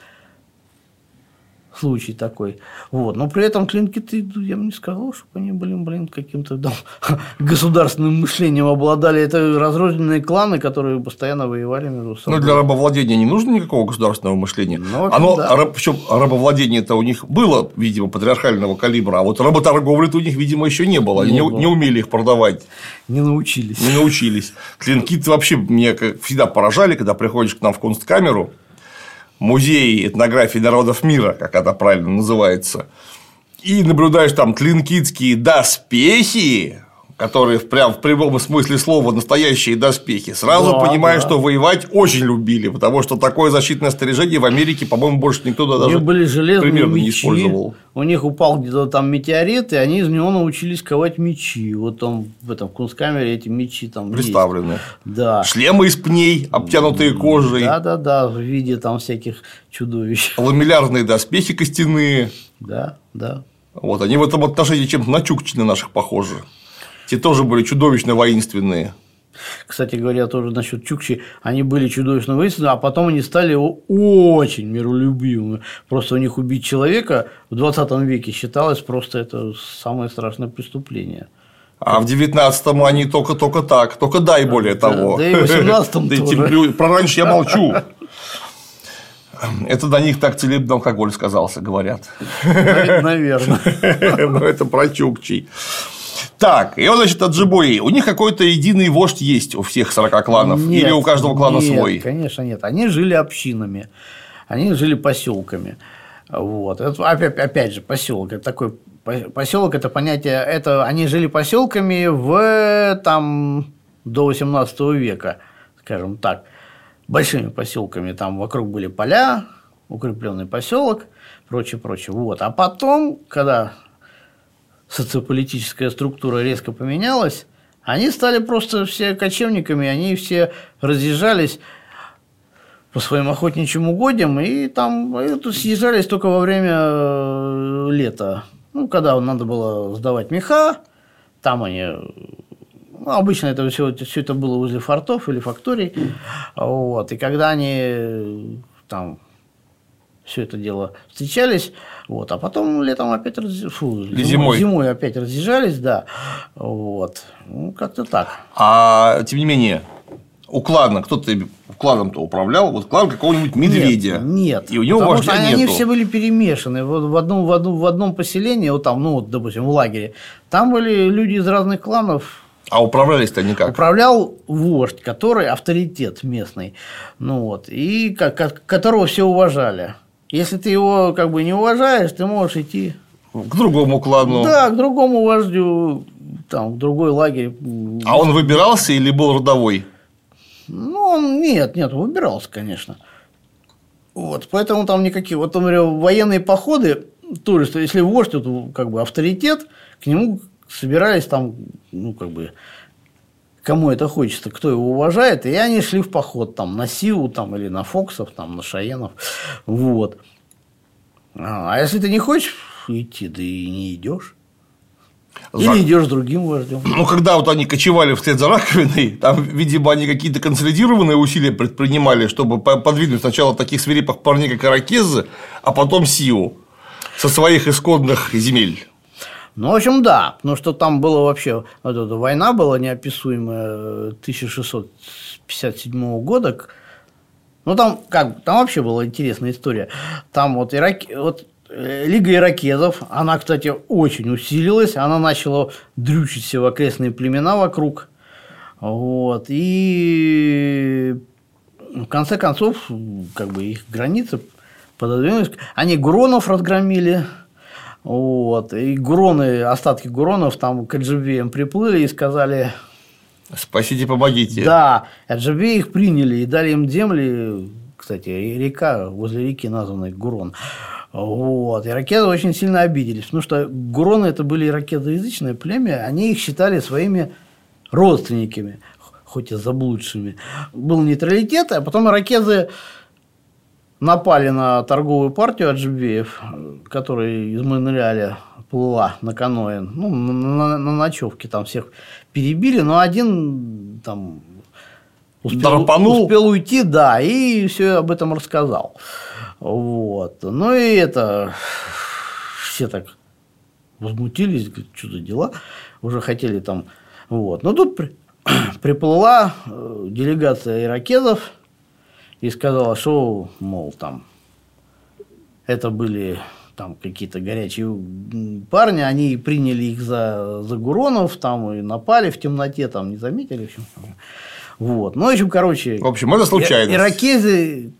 случай такой. Вот. Но при этом клинки-то, я бы не сказал, чтобы они были, блин, каким-то да, государственным мышлением обладали. Это разрозненные кланы, которые постоянно воевали между собой. Ну, для рабовладения не нужно никакого государственного мышления. Ну, общем, Оно, да. раб- причем рабовладение-то у них было, видимо, патриархального калибра, а вот работорговли-то у них, видимо, еще не было. Они Не не, было. не умели их продавать, Не научились. не научились. Клинки вообще меня всегда поражали, когда приходишь к нам в Кунсткамеру, музей этнографии народов мира, как это правильно называется, и наблюдаешь там клинкитские доспехи, которые прям в прямом смысле слова настоящие доспехи, сразу Да, понимаешь, да. что воевать очень любили, потому что такое защитное снаряжение в Америке, по-моему, больше никто У даже были железные примерно не мечи, использовал. у них упал где-то там метеорит, и они из него научились ковать мечи. Вот там в этом Кунсткамере эти мечи там есть. представлены. Да. Шлемы из пней, обтянутые кожей, Да, да, да, в виде там всяких чудовищ. ламеллярные доспехи костяные. Да, да. Вот, они в этом отношении чем-то на чукчины наших похожи. Те тоже были чудовищно воинственные. Кстати говоря, тоже насчет Чукчи, они были чудовищно воинственны, а потом они стали очень миролюбивыми. Просто у них убить человека в 20 веке считалось просто это самое страшное преступление. А в 19-м они только-только так, только да и более Да, того. да и в 18-м Да и тоже. Про раньше я молчу. Это до них так целебный алкоголь сказался, говорят. Наверное. Но это про чукчей. Так, и вот, значит, Аджибои. У них какой-то единый вождь есть у всех 40 кланов? Нет, Или у каждого клана нет, свой? Конечно, нет. Они жили общинами, они жили поселками. Вот. Это, опять, опять же, поселок. Это такой поселок это понятие. Это они жили поселками в там до 18 века, скажем так, большими поселками. Там вокруг были поля, укрепленный поселок, прочее, прочее. Вот. А потом, когда социополитическая структура резко поменялась, они стали просто все кочевниками, они все разъезжались по своим охотничьим угодьям, и там тут съезжались только во время э, лета. Ну, когда надо было сдавать меха, там они ну, обычно это все, все это было возле фортов или факторий. Вот. И когда они э, там все это дело встречались, вот, а потом летом опять разъ- фу, зимой. зимой опять разъезжались, да, вот, ну как-то так. А тем не менее, у клана кто-то кланом-то управлял, вот клан какого-нибудь медведя. Нет, нет. И у него потому что они, нету. все были перемешаны. Вот в одном, в, одном, в одном поселении, вот там, ну, вот, допустим, в лагере, там были люди из разных кланов. А управлялись-то они как? Управлял вождь, который авторитет местный, ну вот, и ко- которого все уважали. Если ты его как бы не уважаешь, ты можешь идти К другому клану. да, к другому вождю, там, в другой лагерь. А он выбирался или был родовой? Ну, он, нет, нет, выбирался, конечно. Вот, поэтому там никакие, вот, например, военные походы, тоже, что если вождь, вот, как бы авторитет, к нему собирались там, ну, как бы, кому это хочется, кто его уважает, и они шли в поход там на Сиву там, или на Фоксов, там, на Шаенов, вот. А а если ты не хочешь идти, да и не идешь. Или За- идешь другим вождем. Ну, когда вот они кочевали вслед за раковиной, там, видимо, они какие-то консолидированные усилия предпринимали, чтобы по- подвинуть сначала таких свирепых парней, как Иракезы, а потом Сиу со своих исходных земель. Ну, в общем, да, потому что там была вообще вот эта война была неописуемая 1657 года. к- Ну, там как, там вообще была интересная история. Там вот, Ирак... вот э, Лига иракезов, она, кстати, очень усилилась, она начала дрючить все окрестные племена вокруг. Вот, и в конце концов, как бы их границы пододвинулись. Они гуронов разгромили, вот, и гуроны, остатки гуронов там к Аджибеям приплыли и сказали, Спасите, помогите. да, Аджибеи их приняли и дали им земли, кстати, река, возле реки названная Гурон. Вот. Иракезы очень сильно обиделись, потому что гуроны это были иракезоязычное племя, они их считали своими родственниками, хоть и заблудшими. Был нейтралитет, а потом иракезы напали на торговую партию Аджибеев, которая из Монреаля плыла на каноэ, ну, на, на- на ночевке там всех перебили, но один там успел, Драпанул. успел уйти, да, и все об этом рассказал. Вот. Ну и это все так возмутились, что за дела, уже хотели там. Вот. Но тут при, приплыла э, делегация иракезов и сказала, что, мол, там это были там какие-то горячие парни, они приняли их за, за Гуронов, там и напали в темноте, там не заметили, в общем. Вот. Ну, в общем, короче. В общем, это случайно. Иракезы,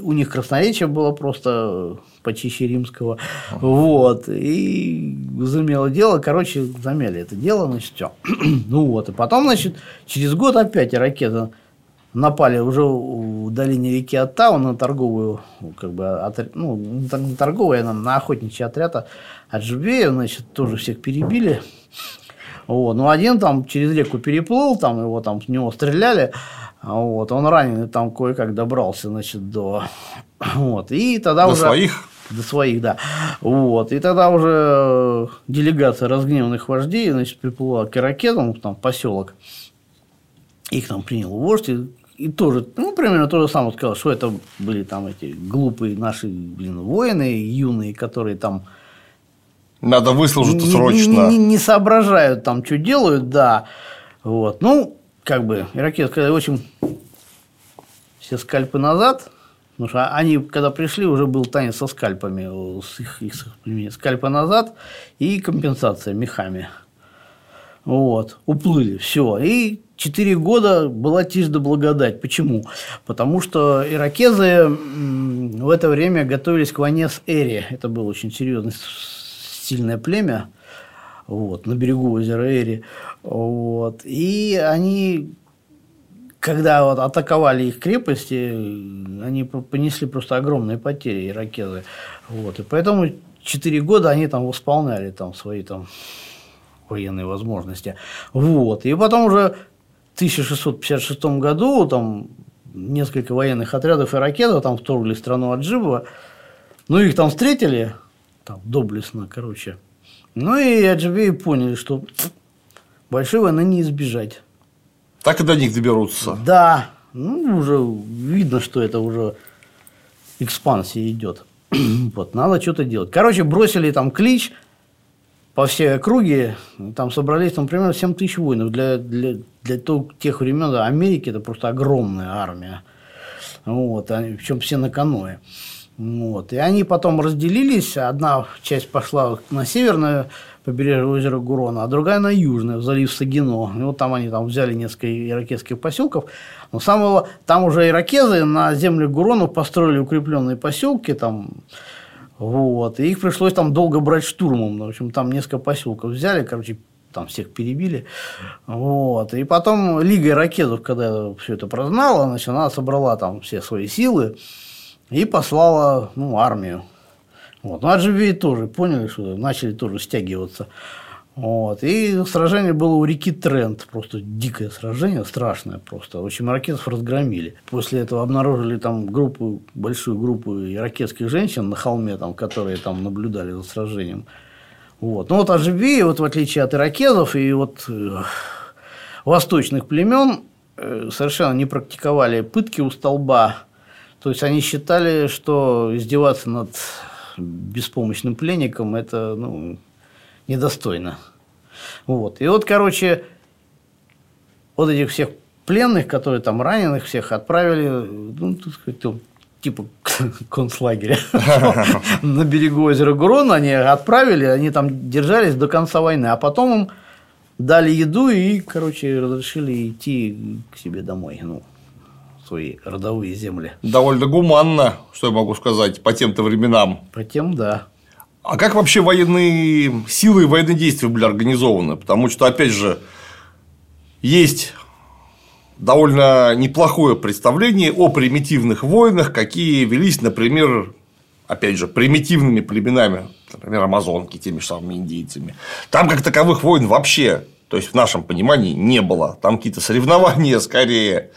у них красноречие было просто почище римского. Вот. И замело дело. Короче, замели это дело, значит, все. ну вот. И потом, значит, через год опять иракезы напали уже в долине реки Оттау на торговую, как бы, отряд, ну, не торговую, а на охотничий отряд Аджубея, значит, тоже всех перебили. Вот. Ну, один там через реку переплыл, там его там с него стреляли, вот, он раненый там кое-как добрался, значит, до... Вот, и тогда до уже... своих? До своих, да. Вот, и тогда уже делегация разгневанных вождей, значит, приплыла к иракезам, там, поселок, их там принял вождь, и и тоже, ну, примерно то же самое сказал, что это были там эти глупые наши, блин, воины юные, которые там надо выслужиться не, срочно. Не, не, соображают там, что делают, да. Вот. Ну, как бы, иракеты сказали, в общем, все скальпы назад, потому что они, когда пришли, уже был танец со скальпами, с их, их скальпы назад и компенсация мехами. Вот, уплыли, все. И четыре года была тишь да благодать. Почему? Потому что иракезы в это время готовились к войне с Эри. Это было очень серьезное, сильное племя вот, на берегу озера Эри. Вот. И они, когда вот атаковали их крепости, они понесли просто огромные потери, иракезы. Вот. И поэтому четыре года они там восполняли там, свои там, военные возможности. Вот. И потом уже 1656 году там несколько военных отрядов иракезов там вторгли страну Аджибова. Ну, их там встретили, там, доблестно, короче. Ну, и Аджибеи поняли, что большой войны не избежать. Так и до них доберутся. Да, ну, уже видно, что это уже экспансия идет. вот, надо что-то делать. Короче, бросили там клич – по всей округе, там собрались там примерно 7 тысяч воинов. Для, для, для тех времен Америки это просто огромная армия. Вот, они, причем все на каное. Вот. И они потом разделились. Одна часть пошла на северное побережье озера Гурона, а другая на южное, в залив Сагино. И вот там они там взяли несколько иракетских поселков. Но самого, там уже иракезы на земле Гуронов построили укрепленные поселки, там вот. И их пришлось там долго брать штурмом. В общем, там несколько поселков взяли, короче, там всех перебили. Вот. И потом Лига ракетов, когда все это прознала, значит, она собрала там все свои силы и послала ну, армию. Вот. Ну, Аджибей тоже поняли, что начали тоже стягиваться. Вот. И сражение было у реки Трент, просто дикое сражение, страшное просто. В общем, ракетов разгромили. После этого обнаружили там группу, большую группу иракетских женщин на холме, там, которые там наблюдали за сражением. Вот. Ну вот Ажибеи, вот в отличие от иракезов и вот э, восточных племен, э, совершенно не практиковали пытки у столба. То есть они считали, что издеваться над беспомощным пленником это ну, недостойно. Вот. И вот, короче, вот этих всех пленных, которые там раненых всех отправили, ну, так сказать, типа концлагеря на берегу озера Гурон, они отправили, они там держались до конца войны, а потом им дали еду и, короче, разрешили идти к себе домой, ну, свои родовые земли. Довольно гуманно, что я могу сказать, по тем-то временам. По тем, да. А как вообще военные силы и военные действия были организованы? Потому что, опять же, есть довольно неплохое представление о примитивных войнах, какие велись, например, опять же, примитивными племенами, например, амазонки, теми же самыми индейцами. Там как таковых войн вообще, то есть в нашем понимании, не было. Там какие-то соревнования скорее.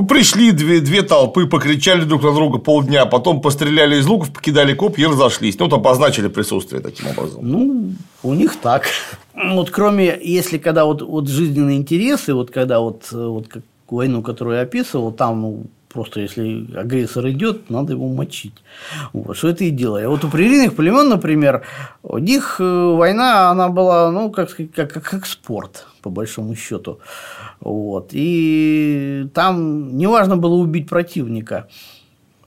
Ну, пришли две, две толпы, покричали друг на друга полдня, потом постреляли из луков, покидали коп и разошлись. Ну, вот обозначили присутствие таким образом. Ну, у них так. Вот кроме, если когда вот, вот жизненные интересы, вот когда вот, вот как войну, которую я описывал, там ну, просто если агрессор идет, надо его мочить. Вот, что это и делали. Вот у прерийных племен, например, у них э, война, она была, ну, как, как, как спорт, по большому счету. Вот. И там неважно было убить противника.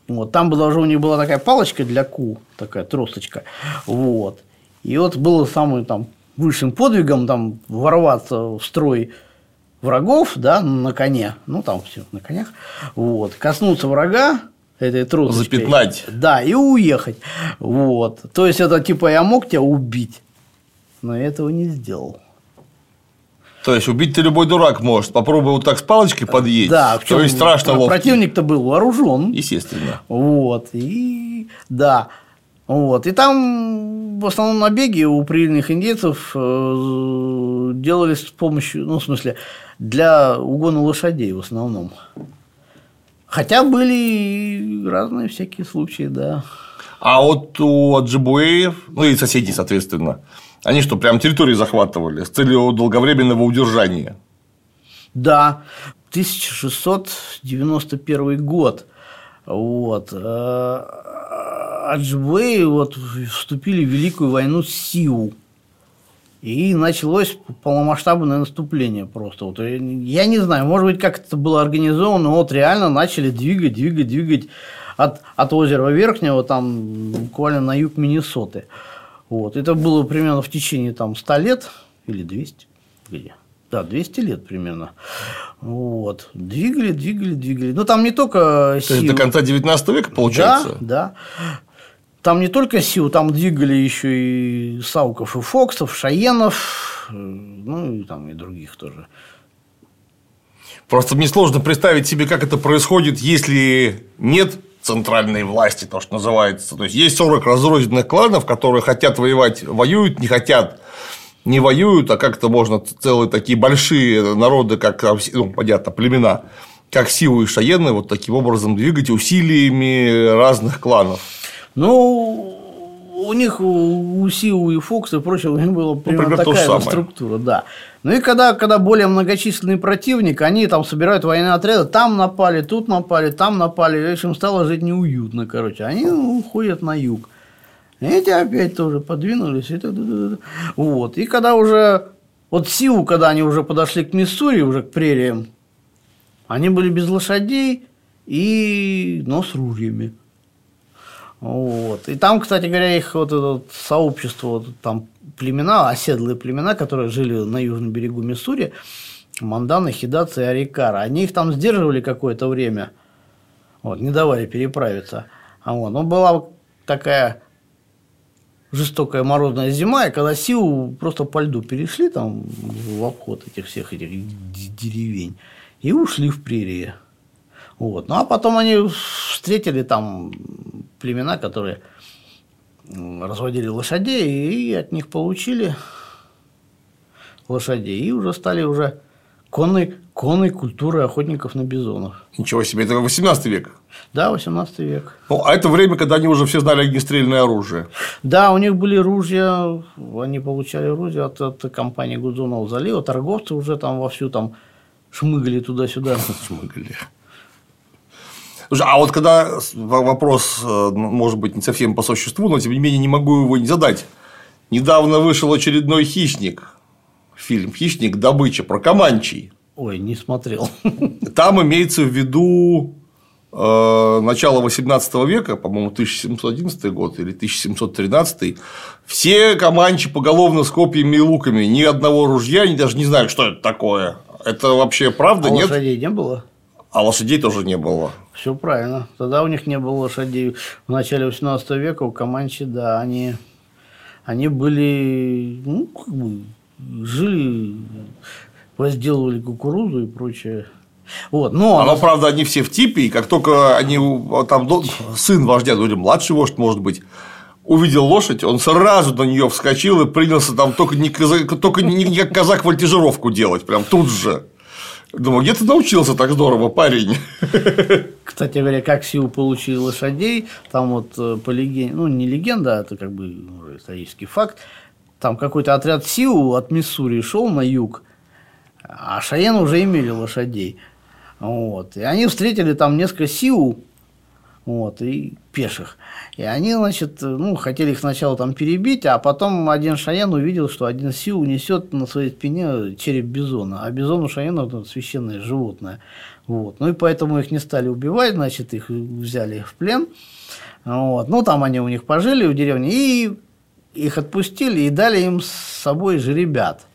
Вот. Там уже у них была такая палочка для ку, такая тросточка. Вот. И вот было самым там высшим подвигом там ворваться в строй врагов, да, на коне, ну там все на конях, вот, коснуться врага этой трусочкой. Запятнать. Да, и уехать. Вот. То есть это типа я мог тебя убить, но я этого не сделал. То есть убить ты любой дурак может. Попробуй вот так с палочкой подъедь. Да, в чем есть страшно ловкий. Противник-то был вооружен. Естественно. Вот. И да. Вот. И там в основном набеги у приличных индейцев э, делались с помощью, ну, в смысле, для угона лошадей в основном. Хотя были разные всякие случаи, да. А вот у аджибуэев, ну и соседей, соответственно, они что, прям территории захватывали с целью долговременного удержания? Да, 1691 год. Вот. Э, Аджибуэи вот вступили в Великую войну с Сиу. И началось полномасштабное наступление просто. Вот, я не знаю, может быть, как это было организовано, но вот реально начали двигать, двигать, двигать от, от озера Верхнего, там буквально на юг Миннесоты. Вот. Это было примерно в течение там, 100 лет или 200. Где? Да, 200 лет примерно. Вот. Двигали, двигали, двигали. Но там не только силы. До конца 19 века, получается? Да, да. Там не только сил, там двигали еще и Сауков, и Фоксов, Шаенов, ну и там и других тоже. Просто мне сложно представить себе, как это происходит, если нет центральной власти, то, что называется. То есть есть 40 разрозненных кланов, которые хотят воевать, воюют, не хотят, не воюют, а как-то можно целые такие большие народы, как, ну, понятно, племена, как Сиву и Шаены, вот таким образом двигать усилиями разных кланов. Ну, у них, у Сиу и Фокса и прочего, у них была примерно ну, такая же структура, да. Ну и когда, когда более многочисленный противник, они там собирают военные отряды, там напали, тут напали, там напали, в общем, стало жить неуютно, короче. Они уходят на юг. Эти опять тоже подвинулись. И вот. И когда уже вот Сиу, когда они уже подошли к Миссури, уже к прериям, они были без лошадей и, но с ружьями. Вот. И там, кстати говоря, их вот это вот сообщество, вот там племена, оседлые племена, которые жили на южном берегу Миссури, Манданы, Хидацы и Арикара, они их там сдерживали какое-то время, вот, не давали переправиться. А вот, но была такая жестокая морозная зима, и когда Сиу просто по льду перешли там в обход этих всех этих деревень и ушли в прерии. Вот. Ну а потом они встретили там племена, которые разводили лошадей, и от них получили лошадей, и уже стали уже конной, конной культурой охотников на бизонов. Ничего себе, это 18 век. Да, 18 век. Ну, а это время, когда они уже все знали огнестрельное оружие. Да, у них были ружья, они получали ружья от, от компании Гудзонова залива, торговцы уже там вовсю там шмыгали туда-сюда. Шмыгали. Слушай, а вот когда вопрос, э, может быть, не совсем по существу, но тем не менее не могу его не задать. Недавно вышел очередной хищник. Фильм Хищник добыча про Каманчий. Ой, не смотрел. Там имеется в виду э, начало 18 века, по-моему, 1711 год или 1713, все команчи поголовно с копьями и луками, ни одного ружья, они даже не знают, что это такое. Это вообще правда, а нет? лошадей не было? А лошадей тоже не было. Все правильно. Тогда у них не было лошадей. В начале 18 века у Команчи, да, они, они были, ну, как бы, жили, возделывали кукурузу и прочее. Вот, но... А, но, правда, они все в типе, и как только они, там, сын вождя, ну, или младший вождь, может быть, увидел лошадь, он сразу на нее вскочил и принялся там только не, только не как казак вольтежировку делать, прям тут же. Думаю, где ты научился так здорово, парень? Кстати говоря, как Сиу получил лошадей, там вот э, по легенде, ну не легенда, а это как бы исторический факт, там какой-то отряд Сиу от Миссури шел на юг, а Шаен уже имели лошадей. Вот. И они встретили там несколько сил, вот, и пеших. И они, значит, ну, хотели их сначала там перебить, а потом один Шаян увидел, что один Сиу несет на своей спине череп бизона, а бизон у Шаяна это священное животное. Вот. Ну и поэтому их не стали убивать, значит, их взяли в плен. Вот. Ну, там они у них пожили в деревне, и их отпустили и дали им с собой же ребят –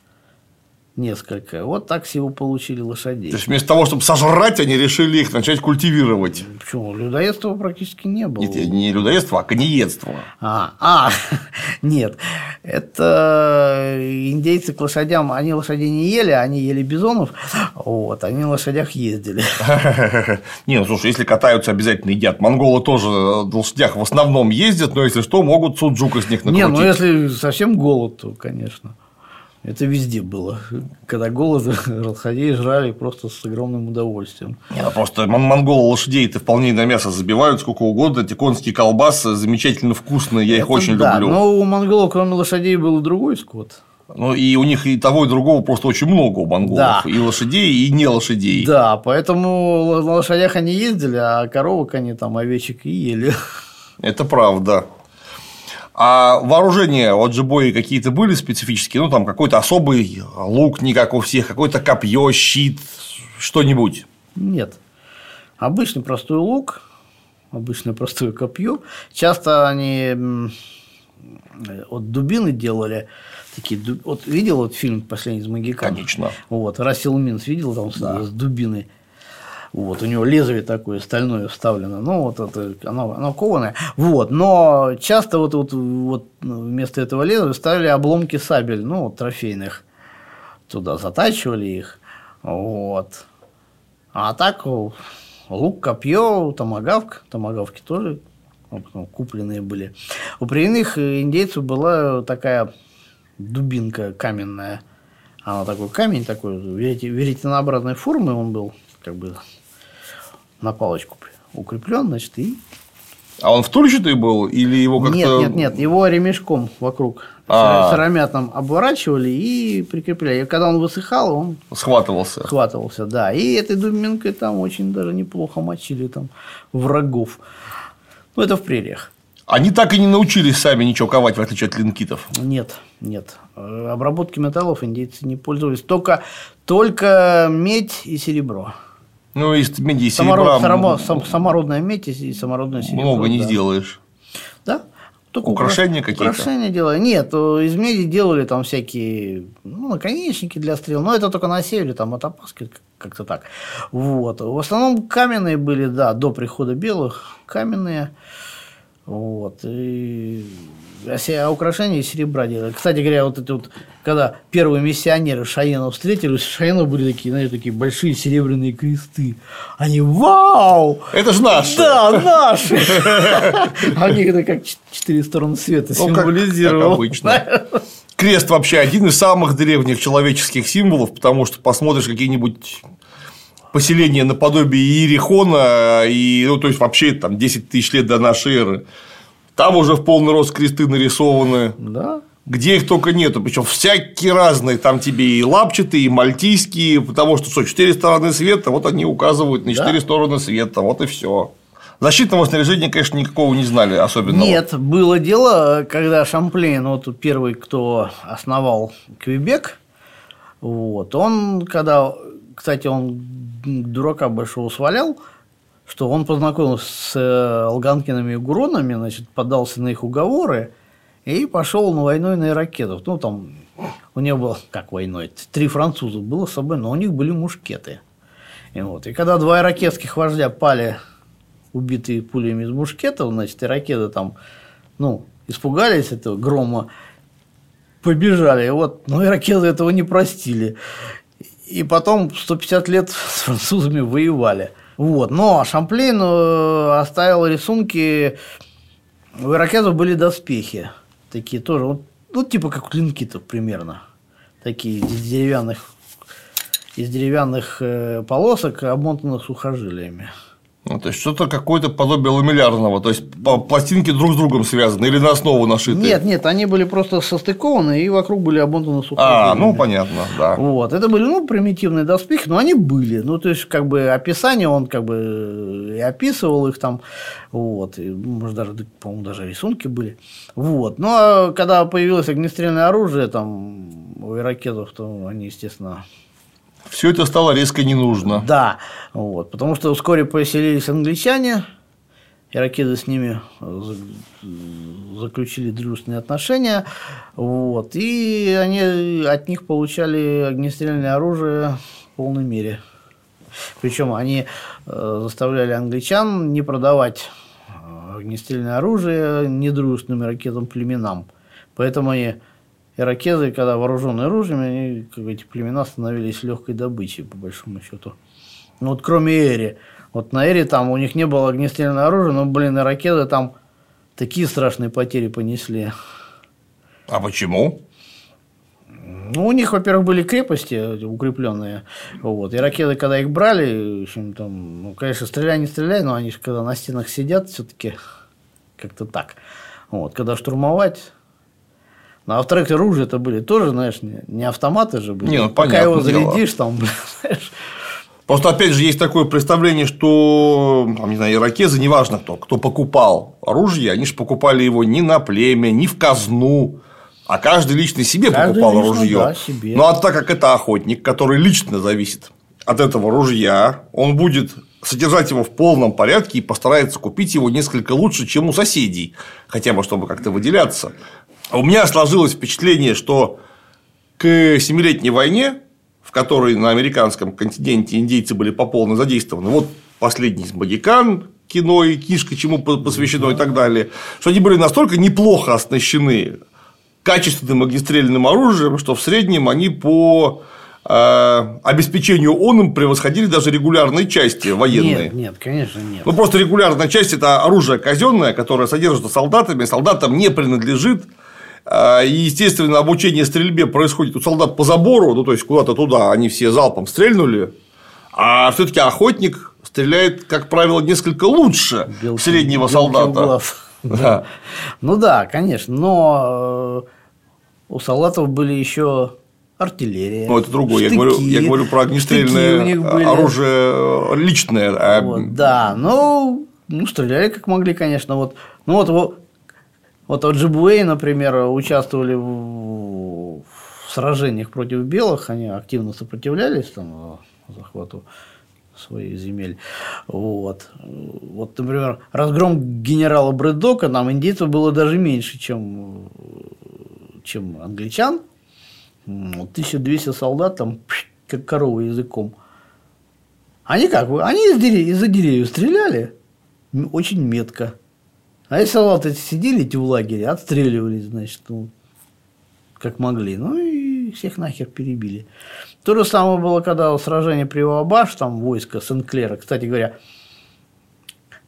несколько. Вот так всего получили лошадей. То есть вместо того, чтобы сожрать, они решили их начать культивировать. Почему? Людоедства практически не было. Нет, не людоедство, а конеедство. А, а, нет. Это индейцы к лошадям, они лошадей не ели, они ели бизонов, вот, они на лошадях ездили. Не, ну слушай, если катаются, обязательно едят. Монголы тоже на лошадях в основном ездят, но если что, могут суджука с них накрутить. Не, ну если совсем голод, то, конечно. Это везде было. Когда голод, лошадей жрали просто с огромным удовольствием. Ну просто монголы лошадей это вполне на мясо забивают сколько угодно. Эти конские колбасы замечательно вкусные, я это их очень да, люблю. Но у монголов, кроме лошадей, был и другой скот. Ну, и у них и того, и другого просто очень много у монголов. Да. И лошадей, и не лошадей. Да, поэтому на лошадях они ездили, а коровок они там овечек и ели. Это правда. А вооружения от джибои какие-то были специфические? Ну, там какой-то особый лук, не как у всех, какое-то копье, щит, что-нибудь? Нет. Обычный простой лук, обычное простое копье. Часто они от дубины делали такие. Вот видел вот фильм Последний из Магикана? Конечно. Вот, Рассел Минс видел там да. с дубиной. Вот, у него лезвие такое стальное вставлено, ну, вот это, оно, оно кованое. Вот, но часто вот, вот, вот вместо этого лезвия ставили обломки сабель, ну, вот, трофейных. Туда затачивали их. Вот. А так лук, копье, томагавк, томагавки тоже купленные были. У коренных индейцев была такая дубинка каменная. Она такой камень такой, веретенообразной формы он был, как бы на палочку укреплен, значит, и а он втульчатый был или его как-то... Нет, нет, нет, его ремешком вокруг а сыромятным обворачивали и прикрепляли. И когда он высыхал, он... Схватывался. Схватывался, да. И этой дубинкой там очень даже неплохо мочили там врагов. Ну, это в прериях. Они так и не научились сами ничего ковать, в отличие от линкитов. Нет, нет. Обработки металлов индейцы не пользовались. Только, только медь и серебро. Ну, из меди и Самород, серебра... Само, самородная медь и самородное серебро. Много не да. сделаешь. Да. Только украшения какие-то? Украшения делали. Нет, из меди делали там всякие ну, наконечники для стрел, но это только на севере, там от опаски как-то так. Вот. В основном каменные были, да, до прихода белых, каменные. Вот. И а украшения из серебра делали. Кстати говоря, вот это вот, когда первые миссионеры Шаенов встретились, Шаенов были такие, знаете, такие большие серебряные кресты. Они, вау! Это же наши! Да, наши! Они это как четыре стороны света ну, символизировал. Как обычно. Крест вообще один из самых древних человеческих символов, потому что посмотришь какие-нибудь поселение наподобие Иерихона, и, ну, то есть, вообще там 10 тысяч лет до нашей эры. Там уже в полный рост кресты нарисованы. Да. Где их только нету, причем всякие разные, там тебе и лапчатые, и мальтийские, потому что что, четыре стороны света, вот они указывают на четыре да. стороны света, вот и все. Защитного снаряжения, конечно, никакого не знали особенного. Нет, было дело, когда Шамплейн, вот первый, кто основал Квебек, вот, он, когда, кстати, он дурака большого свалял, что он познакомился с э, Алганкиными и Гуронами, значит, поддался на их уговоры и пошел на войну на ракетов. Ну, там у него было, как войной, три француза было с собой, но у них были мушкеты. И, вот, и когда два иракетских вождя пали, убитые пулями из мушкетов, значит, иракеты там, ну, испугались этого грома, побежали. И вот, но иракеты этого не простили. И потом 150 лет с французами воевали. Вот. Но Шамплейн э, оставил рисунки, у ирокезов были доспехи, такие тоже, вот, ну, типа как у линкитов примерно, такие из деревянных, из деревянных э, полосок, обмотанных сухожилиями. Ну, то есть что-то какое-то подобие ламеллярного, то есть пластинки друг с другом связаны или на основу нашиты? Нет, нет, они были просто состыкованы и вокруг были обмотаны сухожилиями. А, ну понятно, да. Вот, это были, ну, примитивные доспехи, но они были. Ну, то есть, как бы описание он как бы и описывал их там, вот, и, может, даже, по-моему, даже рисунки были. Вот. Ну, а когда появилось огнестрельное оружие там у иракезов, то они, естественно, все это стало резко не нужно. Да, вот, потому что вскоре поселились англичане, иракезы с ними э, заключили дружественные отношения, вот, и они от них получали огнестрельное оружие в полной мере. Причем они э, заставляли англичан не продавать э, огнестрельное оружие недружественным ракетам племенам. Поэтому они иракезы, когда вооруженные оружием, они, как эти племена становились легкой добычей, по большому счету. Ну, вот кроме Эри. Вот на Эри там у них не было огнестрельного оружия, но, блин, иракезы там такие страшные потери понесли. А почему? Ну, у них, во-первых, были крепости укрепленные. Вот. И ракеты, когда их брали, в общем, там, ну, конечно, стреляй, не стреляй, но они же, когда на стенах сидят, все-таки как-то так. Вот. Когда штурмовать, ну, а во-вторых, оружие это были тоже, знаешь, не, не автоматы же были. Не, ну, Пока его зарядишь, дело. там, знаешь. Просто, опять же, есть такое представление, что, там, не знаю, иракезы, неважно кто, кто покупал оружие, они же покупали его не на племя, не в казну, а каждый лично себе каждый покупал лично, ружье. Да, себе. Ну, а так как это охотник, который лично зависит от этого ружья, он будет содержать его в полном порядке и постарается купить его несколько лучше, чем у соседей, хотя бы чтобы как-то выделяться. У меня сложилось впечатление, что к Семилетней войне, в которой на американском континенте индейцы были по полной задействованы, вот последний из Магикан, кино и книжка чему посвящено и так далее, что они были настолько неплохо оснащены качественным огнестрельным оружием, что в среднем они по э, обеспечению он им превосходили даже регулярные части военные. Нет, нет, конечно, нет. Ну, просто регулярная часть – это оружие казенное, которое содержится солдатами, солдатам не принадлежит, а, и, естественно, обучение стрельбе происходит у солдат по забору, ну, то есть куда-то туда они все залпом стрельнули, а все-таки охотник стреляет, как правило, несколько лучше белки, среднего белки солдата. Да. Ну да, конечно, но э, у солдатов были еще артиллерия. Ну, это другое. Штыки, я, говорю, я говорю про огнестрельное оружие личное. А вот, да, ну, ну, стреляли как могли, конечно. Вот, ну, вот вот Оджибуэй, например, участвовали в, в сражениях против белых, они активно сопротивлялись там, захвату своих земель. Вот. вот, например, разгром генерала Брэддока нам индейцев было даже меньше, чем, чем англичан. 1200 солдат там как корова языком. Они как? Они из деревьев, из-за деревьев стреляли очень метко. А если солдаты сидели эти в лагере, отстреливались, значит, ну, как могли. Ну и всех нахер перебили. То же самое было, когда сражение при Вабаш, там войско Сенклера, кстати говоря,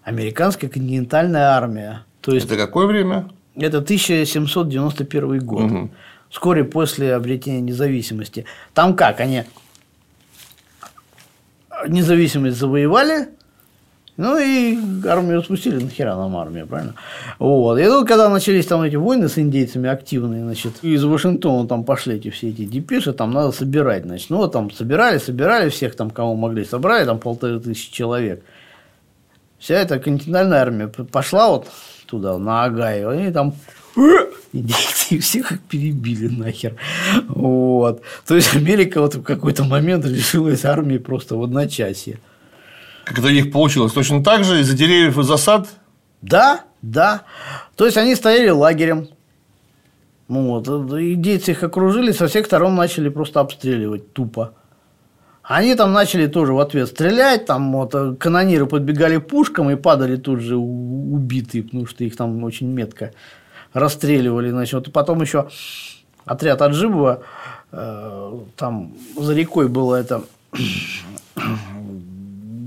американская континентальная армия. То есть, это какое время? Это 1791 год. Угу. Вскоре после обретения независимости. Там как? Они независимость завоевали, ну и армию спустили, нахера нам армия, правильно? Вот. И тут, когда начались там эти войны с индейцами активные, значит, из Вашингтона там пошли эти все эти депеши, там надо собирать, значит. Ну, вот там собирали, собирали всех там, кого могли, собрали там полторы тысячи человек. Вся эта континентальная армия пошла вот туда, на Агаю, они там индейцы всех их перебили нахер. Вот. То есть Америка вот в какой-то момент лишилась армии просто в одночасье. Как это у них получилось? Точно так же из-за деревьев и засад? Да, да. То есть они стояли лагерем. Вот. Индейцы их окружили, со всех сторон начали просто обстреливать тупо. Они там начали тоже в ответ стрелять, там вот э, канониры подбегали пушкам и падали тут же убитые, потому что их там очень метко расстреливали. Значит, вот потом еще отряд Аджибова, э, там за рекой было это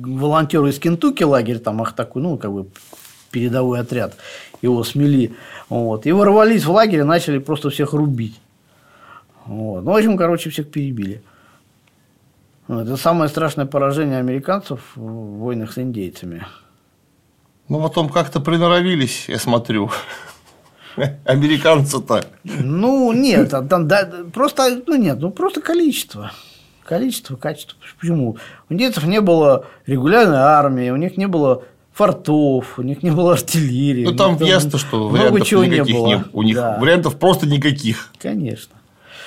волонтеры из Кентукки лагерь, там их такой, ну, как бы передовой отряд, его смели. Вот, и ворвались в лагерь и начали просто всех рубить. Вот. Ну, в общем, короче, всех перебили. Это самое страшное поражение американцев в войнах с индейцами. Ну, потом как-то приноровились, я смотрю. Американцы-то. Ну, нет, там, да, просто, ну, нет, ну, просто количество. Количество, качество. Почему? У индейцев не было регулярной армии, у них не было фортов, у них не было артиллерии. Ну, там, там ясно, что вариантов чего никаких не было. Не, у них да. вариантов просто никаких. Конечно.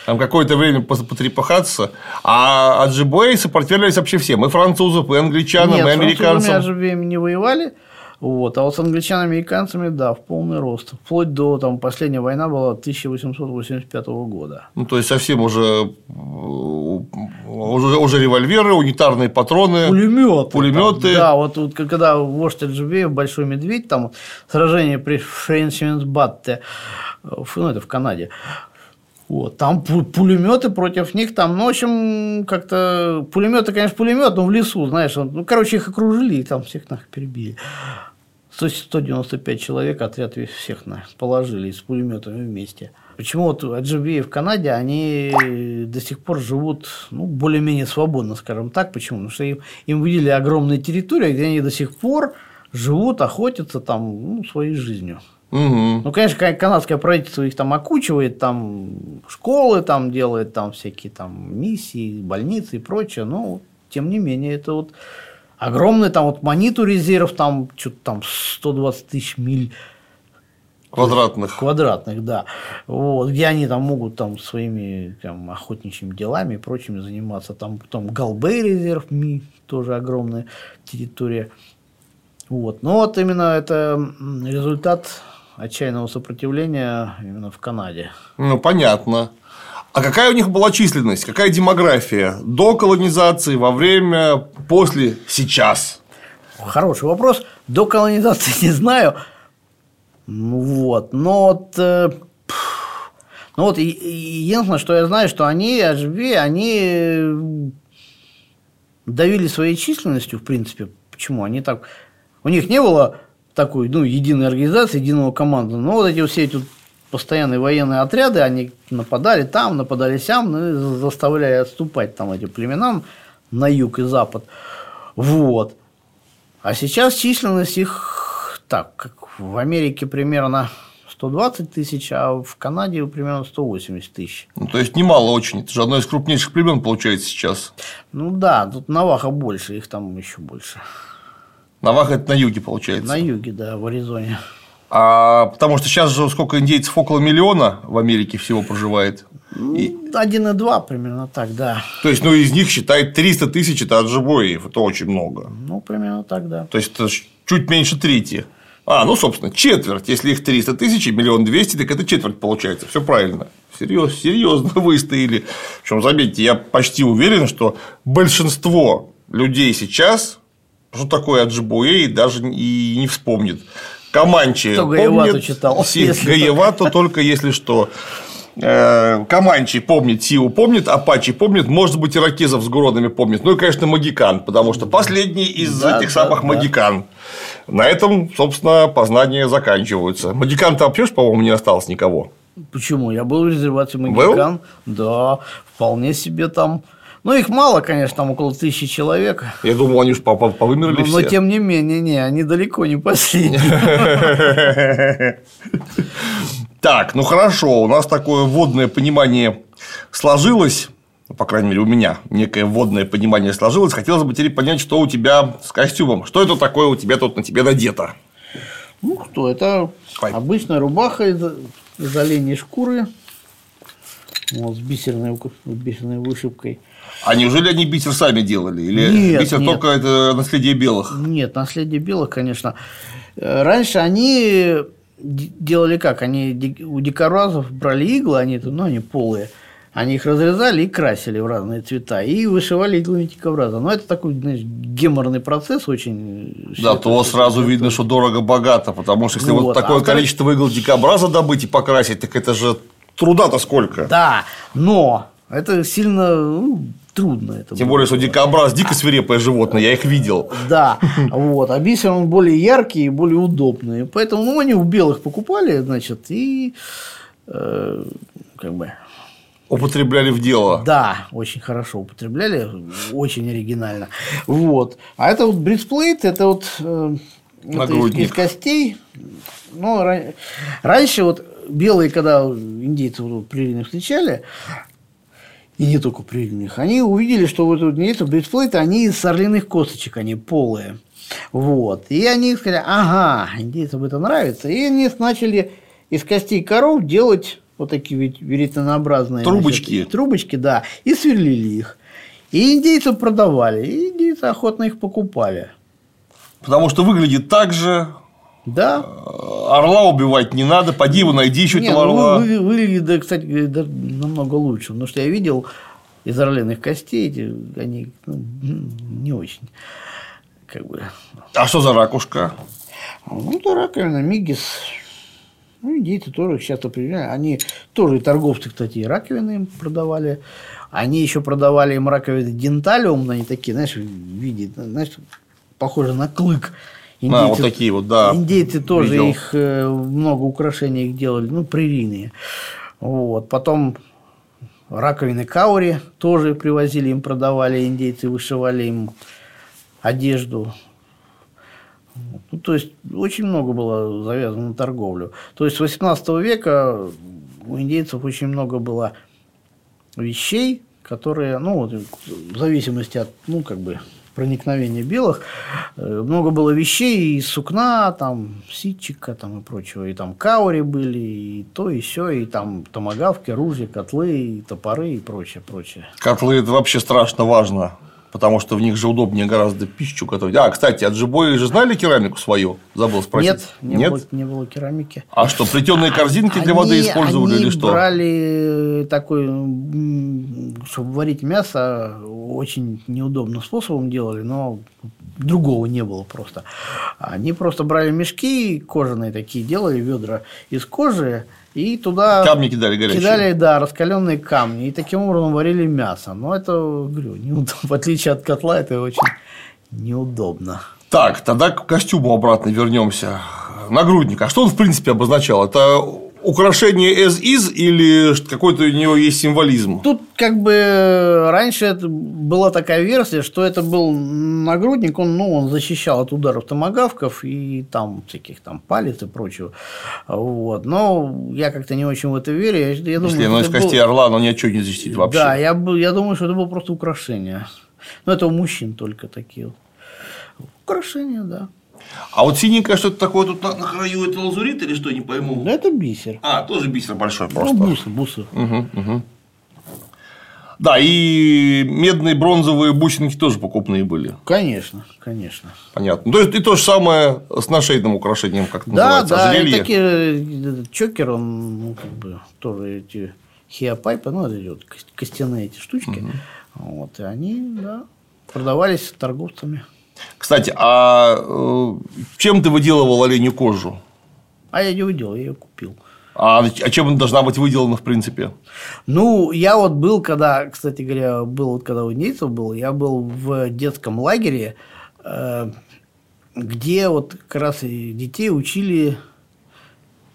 Там какое-то время потрепахаться, а Аджибуэй сопротивлялись вообще всем, и французам, и англичанам, Нет, и американцам. Нет, не воевали, вот. А вот с англичанами и американцами, да, в полный рост. Вплоть до там, последняя война была 1885 года. Ну, то есть совсем уже, уже, уже револьверы, унитарные патроны, пулеметы. пулеметы. да, вот, вот когда вождь Аджибеев, Большой Медведь, там сражение при Френсименсбатте, ну, это в Канаде, вот, там пулеметы против них, там, ну, в общем, как-то пулеметы, конечно, пулемет, но в лесу, знаешь, ну, короче, их окружили и там всех нах перебили. 195 человек, отряд всех на положили с пулеметами вместе. Почему вот Аджибеи в Канаде, они до сих пор живут ну, более-менее свободно, скажем так. Почему? Потому что им, им выделили огромные территории, где они до сих пор живут, охотятся там ну, своей жизнью. Угу. Ну, конечно, канадское правительство их там окучивает, там школы там делает, там всякие там миссии, больницы и прочее, но тем не менее это вот огромный там вот мониту резерв, там что-то там 120 тысяч миль Квадратных. Квадратных, да. Вот, где они там могут там своими там, охотничьими делами и прочими заниматься. Там потом Галбей резерв, Ми, тоже огромная территория. Вот. Но вот именно это результат отчаянного сопротивления именно в Канаде. Ну, понятно. А какая у них была численность, какая демография до колонизации, во время, после, сейчас? Хороший вопрос. До колонизации не знаю. Ну вот, но вот, э, ну вот единственное, что я знаю, что они, HB, они давили своей численностью, в принципе. Почему? Они так... У них не было такой, ну, единой организации, единого команды. Но вот эти все эти постоянные военные отряды, они нападали там, нападали сям, ну, заставляя отступать там этим племенам на юг и запад. Вот. А сейчас численность их так, как в Америке примерно 120 тысяч, а в Канаде примерно 180 тысяч. Ну, то есть немало очень. Это же одно из крупнейших племен получается сейчас. Ну да, тут Наваха больше, их там еще больше. Наваха это на юге, получается. На юге, да, в Аризоне. А потому что сейчас же сколько индейцев? Около миллиона в Америке всего проживает. И... 1,2 примерно так, да. То есть, ну, из них считает 300 тысяч это отжибоев, это очень много. Ну, примерно так, да. То есть, это чуть меньше трети. А, ну, собственно, четверть. Если их 300 тысяч и миллион двести, так это четверть получается. Все правильно. Серьезно, серьезно выстояли. Причем, заметьте, я почти уверен, что большинство людей сейчас что такое Аджибуэй, даже и не вспомнит. Команчи Кто помнит, читал, Гаевату только если что. Э, Команчи помнит, Сиу помнит, Апачи помнит, может быть, иракезов с Гродами помнит. Ну и, конечно, Магикан, потому что последний из да, этих да, самых да. Магикан. На этом, собственно, познания заканчиваются. Магикан-то вообще, по-моему, не осталось никого. Почему? Я был в резервации Магикан. Был? Да, вполне себе там ну, их мало, конечно, там около тысячи человек. Я думал, они уж повымерли но, все. Но, тем не менее, не, они далеко не последние. Так, ну хорошо, у нас такое вводное понимание сложилось, по крайней мере, у меня некое вводное понимание сложилось. Хотелось бы теперь понять, что у тебя с костюмом. Что это такое у тебя тут на тебе надето? Ну, что, это Ой. обычная рубаха из, из оленей шкуры, вот, с бисерной, бисерной вышивкой. А неужели они бисер сами делали? Или нет, бисер нет. только это наследие белых? Нет, наследие белых, конечно. Раньше они делали как? Они у дикоразов брали иглы, они, ну, они полые, они их разрезали и красили в разные цвета, и вышивали иглами дикобраза. Но это такой, знаешь, геморный процесс очень. Да, то сразу это... видно, что дорого-богато, потому что если вот, вот такое а количество игл дикобраза добыть и покрасить, так это же труда-то сколько. Да, но это сильно ну, трудно. Это Тем более, что дикобраз дико свирепое животное, я их видел. Да, вот. А бисер он более яркий и более удобный. Поэтому ну, они у белых покупали, значит, и э, как бы Употребляли в дело. Да, очень хорошо употребляли, очень оригинально. Вот. А это вот breastplate, это вот э, это из, из костей. Ну, раньше вот белые, когда индейцы вот, прерийных встречали, и не только прерийных, они увидели, что вот индейцы breastplate ы, они из орлиных косточек, они полые. Вот. И они сказали, ага, индейцам это нравится. И они начали из костей коров делать вот такие ведь веретенообразные трубочки. Значит, трубочки, да, и сверлили их. И индейцы продавали, и индейцы охотно их покупали. Потому что выглядит так же. Да. Орла убивать не надо, поди его найди еще этого ну, орла. Вы, выглядит, да, кстати, да, намного лучше. Потому что я видел из орлиных костей, эти, они ну, не очень. Как бы. А что за ракушка? Ну, это раковина, мигис. Ну, индейцы тоже их часто применяли. Они тоже и торговцы, кстати, и раковины им продавали. Они еще продавали им раковины денталиум, они такие, знаешь, в виде, знаешь, похоже на клык. Индейцы, а, вот такие вот, да. Индейцы тоже видел. их э, много украшений их делали, ну, прерийные. Вот. Потом раковины каури тоже привозили, им продавали, индейцы вышивали им одежду. Ну, то есть, очень много было завязано на торговлю. То есть, с 18 века у индейцев очень много было вещей, которые, ну, вот, в зависимости от, ну, как бы, проникновения белых, э, много было вещей из сукна, там, ситчика там, и прочего, и там каури были, и то, и все, и там томагавки, ружья, котлы, и топоры, и прочее, прочее. Котлы – это вообще страшно важно потому что в них же удобнее гораздо пищу готовить. А, кстати, от Джибои же знали керамику свою? Забыл спросить. Нет, не, Нет? Было, не было керамики. А что, плетеные корзинки для воды использовали они или что? брали такой, чтобы варить мясо, очень неудобным способом делали, но другого не было просто. Они просто брали мешки кожаные такие, делали ведра из кожи, и туда камни кидали горячие. Кидали, да, раскаленные камни. И таким образом варили мясо. Но это, говорю, неудобно. в отличие от котла, это очень неудобно. Так, тогда к костюму обратно вернемся. Нагрудник. А что он, в принципе, обозначал? Это украшение as is или какой-то у него есть символизм? Тут как бы раньше это была такая версия, что это был нагрудник, он, ну, он защищал от ударов томогавков и там всяких там палец и прочего. Вот. Но я как-то не очень в это верю. Я, я думаю, Если оно из костей был... орла, оно ничего не защитит вообще. Да, я, я думаю, что это было просто украшение. Но это у мужчин только такие. Украшения, да. А вот синенькое что-то такое тут на, на краю это лазурит или что, не пойму. Да это бисер. А, тоже бисер большой просто. Ну, бусы, бусы. Угу, угу. Да, и медные бронзовые бусинки тоже покупные были. Конечно, конечно. Понятно. То есть и то же самое с нашейным украшением, как да, называется, да, ожерелье. Да, такие чокер, он ну, как бы тоже эти хиопайпы, ну, это вот костяные эти штучки. Угу. Вот, и они, да, продавались торговцами. Кстати, а э, чем ты выделывал оленью кожу? А я не выделал, я ее купил. А, а чем она должна быть выделана, в принципе? Ну, я вот был, когда, кстати говоря, был, вот когда у индейцев был, я был в детском лагере, э, где вот как раз и детей учили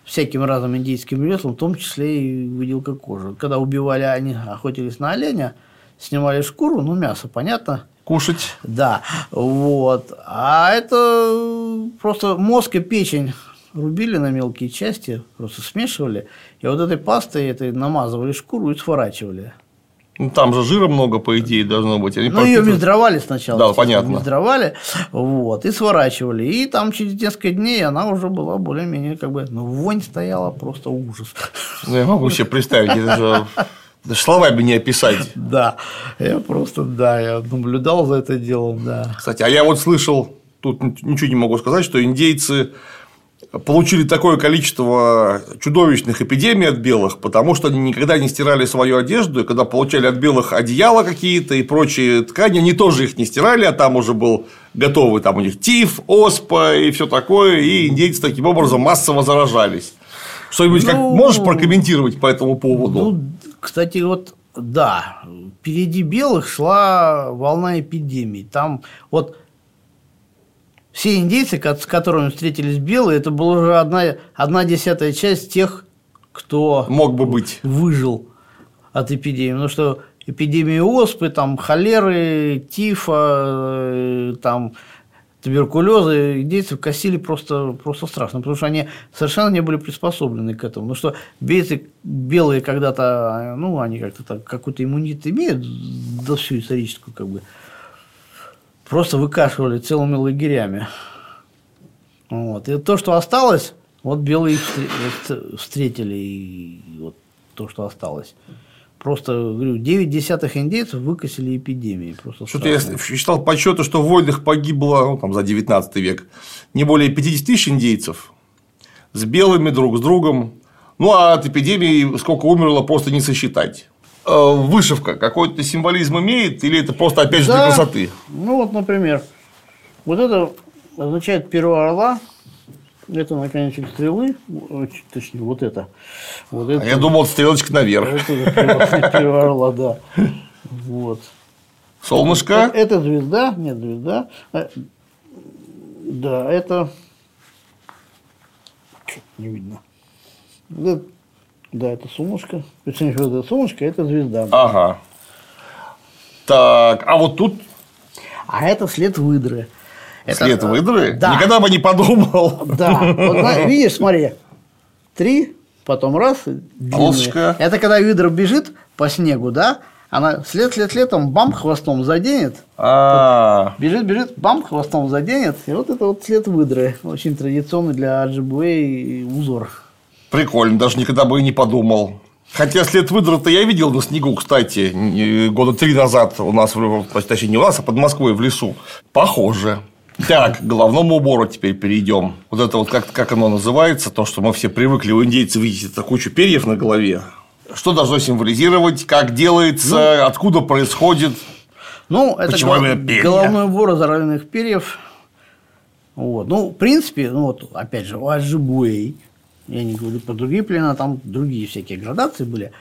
всяким разным индейским ремеслам, в том числе и выделка кожи. Когда убивали, они охотились на оленя, снимали шкуру, ну, мясо, понятно, кушать. Да, вот. А это просто мозг и печень рубили на мелкие части, просто смешивали, и вот этой пастой этой намазывали шкуру и сворачивали. Ну, там же жира много, по идее, должно быть. Они ну, ее мездровали сначала. Да, понятно. Мездровали, вот, и сворачивали. И там через несколько дней она уже была более-менее как бы, ну, вонь стояла просто ужас. Ну, я могу себе представить, это же словами не описать. Да, я просто, да, я наблюдал за это делом, да. Кстати, а я вот слышал, тут ничего не могу сказать, что индейцы получили такое количество чудовищных эпидемий от белых, потому что они никогда не стирали свою одежду, и когда получали от белых одеяла какие-то и прочие ткани, они тоже их не стирали, а там уже был готовый там у них тиф, оспа и все такое, и индейцы таким образом массово заражались. Что-нибудь ну, как можешь прокомментировать по этому поводу? Ну, кстати, вот да, впереди белых шла волна эпидемии. Там вот все индейцы, с которыми встретились белые, это была уже одна, одна десятая часть тех, кто мог бы быть выжил от эпидемии. Потому что эпидемии оспы, там холеры, тифа, э, там туберкулеза индейцев косили просто, просто страшно, потому что они совершенно не были приспособлены к этому. Ну что бейцы белые когда-то, ну, они как-то так, какой-то иммунитет имеют до всю историческую, как бы, просто выкашивали целыми лагерями. Вот. И то, что осталось, вот белые встретили, и вот то, что осталось. Просто, говорю, 9 десятых индейцев выкосили эпидемии. Что-то я считал подсчеты, что в войнах погибло ну, там, за 19 век не более 50 тысяч индейцев с белыми друг с другом. Ну, а от эпидемии сколько умерло, просто не сосчитать. Э, вышивка какой-то символизм имеет или это просто опять же да. для красоты? Ну, вот, например, вот это означает перо орла, это наконечник стрелы, точнее, вот это. Вот это а я думал, стрелочка наверх. Это перо орла, да. Вот. Солнышко? Это, это звезда, нет, звезда. А, да, это... Не видно. Это, да, это солнышко. Точнее, это солнышко, это звезда. Ага. Так, а вот тут? А это след выдры. Это, След выдры? Да. Никогда бы не подумал. Да. Вот, видишь, смотри. Три, потом раз. Полосочка. Это когда выдра бежит по снегу, да? Она след, след, там бам хвостом заденет. А. Бежит, бежит, бам хвостом заденет. И вот это вот след выдры. Очень традиционный для RGB узор. Прикольно, даже никогда бы и не подумал. Хотя след выдры-то я видел на снегу, кстати, года три назад у нас, точнее, не у нас, а под Москвой в лесу. Похоже. Так, к головному убору теперь перейдем. Вот это вот как, как оно называется, то, что мы все привыкли у индейцев видеть это кучу перьев на голове. Что должно символизировать, как делается, ну, откуда происходит? Ну, это Почему гол- головной убор из орлиных перьев. Вот. Ну, в принципе, ну вот, опять же, у Аджибуэй, я не говорю про другие племена, там другие всякие градации были.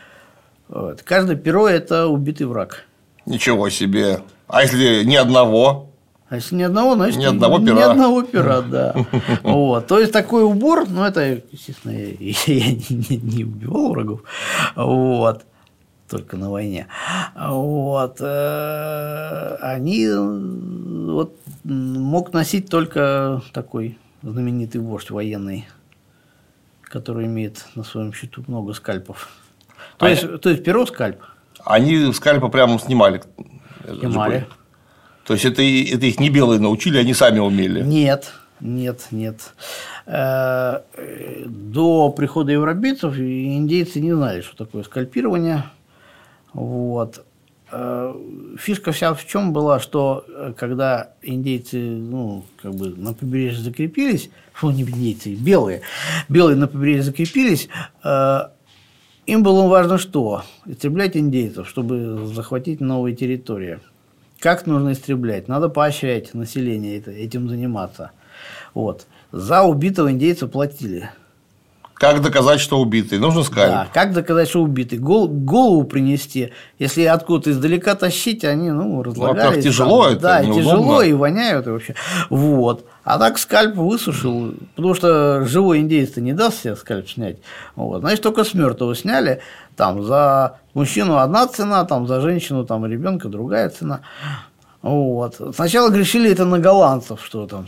Вот. Каждое перо – это убитый враг. Ничего себе. А если ни одного? А если ни одного, значит, ни одного пера. Ни одного пера, да. Вот. То есть такой убор, ну это, естественно, я, я не, не убивал врагов, вот, только на войне. Вот. Э, они вот, мог носить только такой знаменитый вождь военный, который имеет на своем счету много скальпов. То, а есть, то есть перо скальп. Они скальпы прямо снимали. Снимали. То есть это, это их не белые научили, они сами умели? Нет, нет, нет. Э, до прихода европейцев индейцы не знали, что такое скальпирование. Вот. Э, фишка вся в чем была, что э, когда индейцы ну, как бы на побережье закрепились, ну не индейцы, белые, белые на побережье закрепились, им было важно что? Истреблять индейцев, чтобы захватить новые территории. Как нужно истреблять? Надо поощрять население этим заниматься. Вот. За убитого индейца платили. Как доказать, что убитый? Нужно скальп. Да, как доказать, что убитый? Гол, голову принести. Если откуда-то издалека тащить, они ну, разлагались. Ну, а тяжело там, это, Да, неудобно. тяжело и воняют и вообще. Вот. А так скальп высушил, потому что живой индейец не даст себе скальп снять. Вот. Значит, только с мертвого сняли. Там за мужчину одна цена, там за женщину, там ребенка другая цена. Вот. Сначала грешили это на голландцев, что там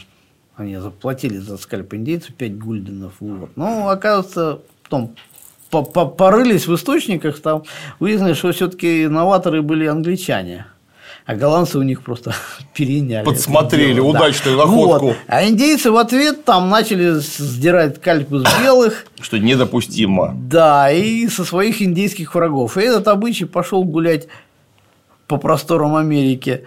они заплатили за скальп индейцев 5 гульденов. Вот. Но, оказывается, потом порылись в источниках, там выяснилось, что все-таки новаторы были англичане. А голландцы у них просто переняли. Подсмотрели удачную да. находку. Вот. А индейцы в ответ там начали сдирать кальку с белых. Что недопустимо. Да, и со своих индейских врагов. И этот обычай пошел гулять по просторам Америки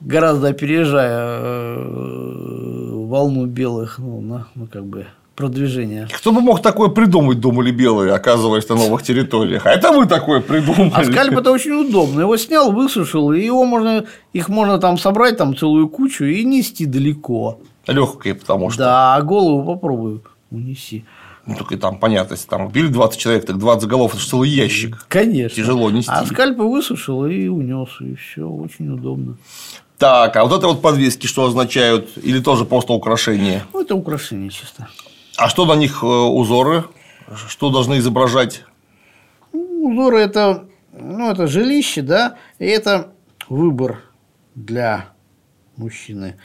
гораздо опережая э, волну белых, ну, на, ну, как бы продвижение. Кто бы мог такое придумать, думали белые, оказываясь на новых территориях. А это вы такое придумали. А скальп это очень удобно. Его снял, высушил, и его можно, их можно там собрать там целую кучу и нести далеко. Легкое, потому что. Да, а голову попробуй унеси. Ну, только там понятно, если там убили 20 человек, так 20 голов это целый ящик. Конечно. Тяжело нести. А скальпы высушил и унес, и все, очень удобно. Так, а вот это вот подвески что означают? Или тоже просто украшения? Ну, это украшения чисто. А что на них э, узоры? Что должны изображать? Узоры это, ну, это жилище, да, и это выбор для мужчины.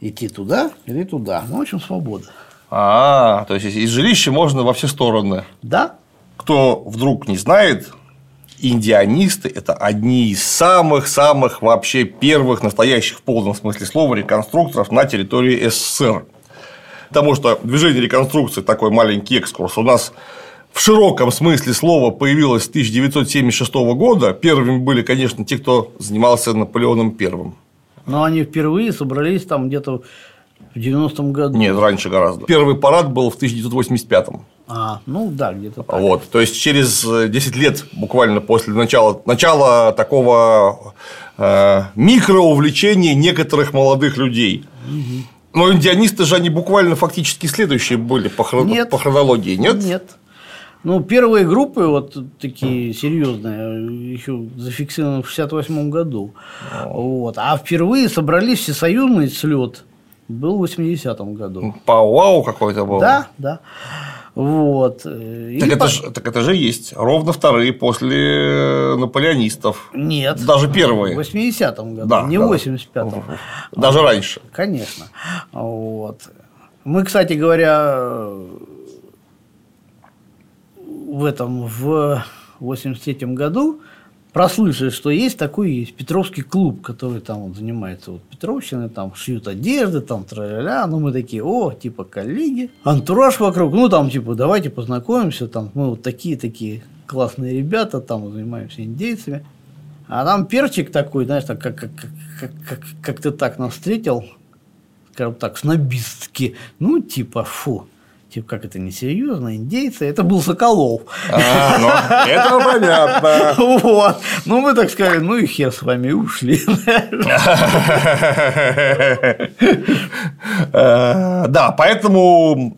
идти туда или туда. Ну, в общем, свобода. А, то есть из жилища можно во все стороны. Да. Кто вдруг не знает, индианисты – это одни из самых-самых вообще первых настоящих в полном смысле слова реконструкторов на территории СССР. Потому что движение реконструкции такой маленький экскурс у нас в широком смысле слова появилось с 1976 года. Первыми были, конечно, те, кто занимался Наполеоном Первым. Но они впервые собрались там где-то в 90-м году. Нет, раньше гораздо. Первый парад был в 1985-м. А, ну да, где-то так. Вот, то есть через 10 лет буквально после начала, начала такого э, микроувлечения некоторых молодых людей. Угу. Но индианисты же они буквально фактически следующие были по, хрон... нет. по хронологии, нет? Нет. Ну, первые группы, вот такие серьезные, еще зафиксированы в 68 году. Вот. А впервые собрались всесоюзный слет был в 80-м году. Пау-вау какой-то был. Да, да. Вот. Так, это по... же, так это же есть. Ровно вторые после наполеонистов. Нет. Даже первые. В 80-м году, да, не да. в 85-м. Даже раньше. Конечно. Вот. Мы, кстати говоря, в этом, в 83 году прослышали, что есть такой есть Петровский клуб, который там вот занимается вот Петровщиной, там шьют одежды, там тра ну мы такие, о, типа коллеги, антураж вокруг, ну там типа давайте познакомимся, там мы вот такие-такие классные ребята, там занимаемся индейцами, а там перчик такой, знаешь, так, как, как, как, как, как ты так нас встретил, скажем так, снобистски, ну типа, фу, типа, как это несерьезно, индейцы, это был Соколов. А, ну, это понятно. Вот. Ну, мы так сказали, ну и хер с вами, ушли. Э, да, поэтому,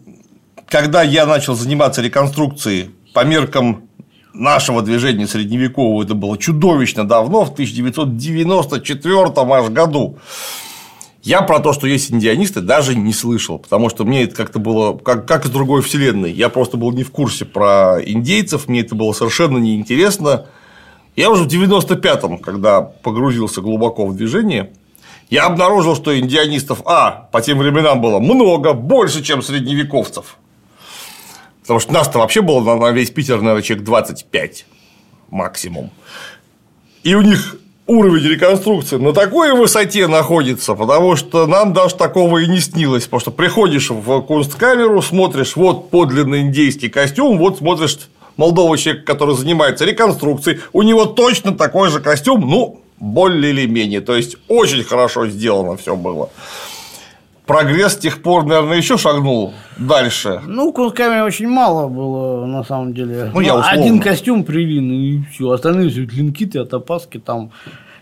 когда я начал заниматься реконструкцией по меркам нашего движения средневекового, это было чудовищно давно, в 1994 аж году. Я про то, что есть индианисты, даже не слышал, потому что мне это как-то было как, как из другой вселенной. Я просто был не в курсе про индейцев, мне это было совершенно неинтересно. Я уже в 95-м, когда погрузился глубоко в движение, я обнаружил, что индианистов, а, по тем временам было много, больше, чем средневековцев. Потому что нас-то вообще было на весь Питер, наверное, человек 25 максимум. И у них уровень реконструкции на такой высоте находится, потому что нам даже такого и не снилось. Потому что приходишь в кунсткамеру, смотришь, вот подлинный индейский костюм, вот смотришь молодого человека, который занимается реконструкцией, у него точно такой же костюм, ну, более или менее. То есть очень хорошо сделано все было. Прогресс с тех пор, наверное, еще шагнул дальше. Ну, кунсткамере очень мало было, на самом деле. Ну, я условно. Один костюм привин, и все. Остальные все клинкиты, отопаски там.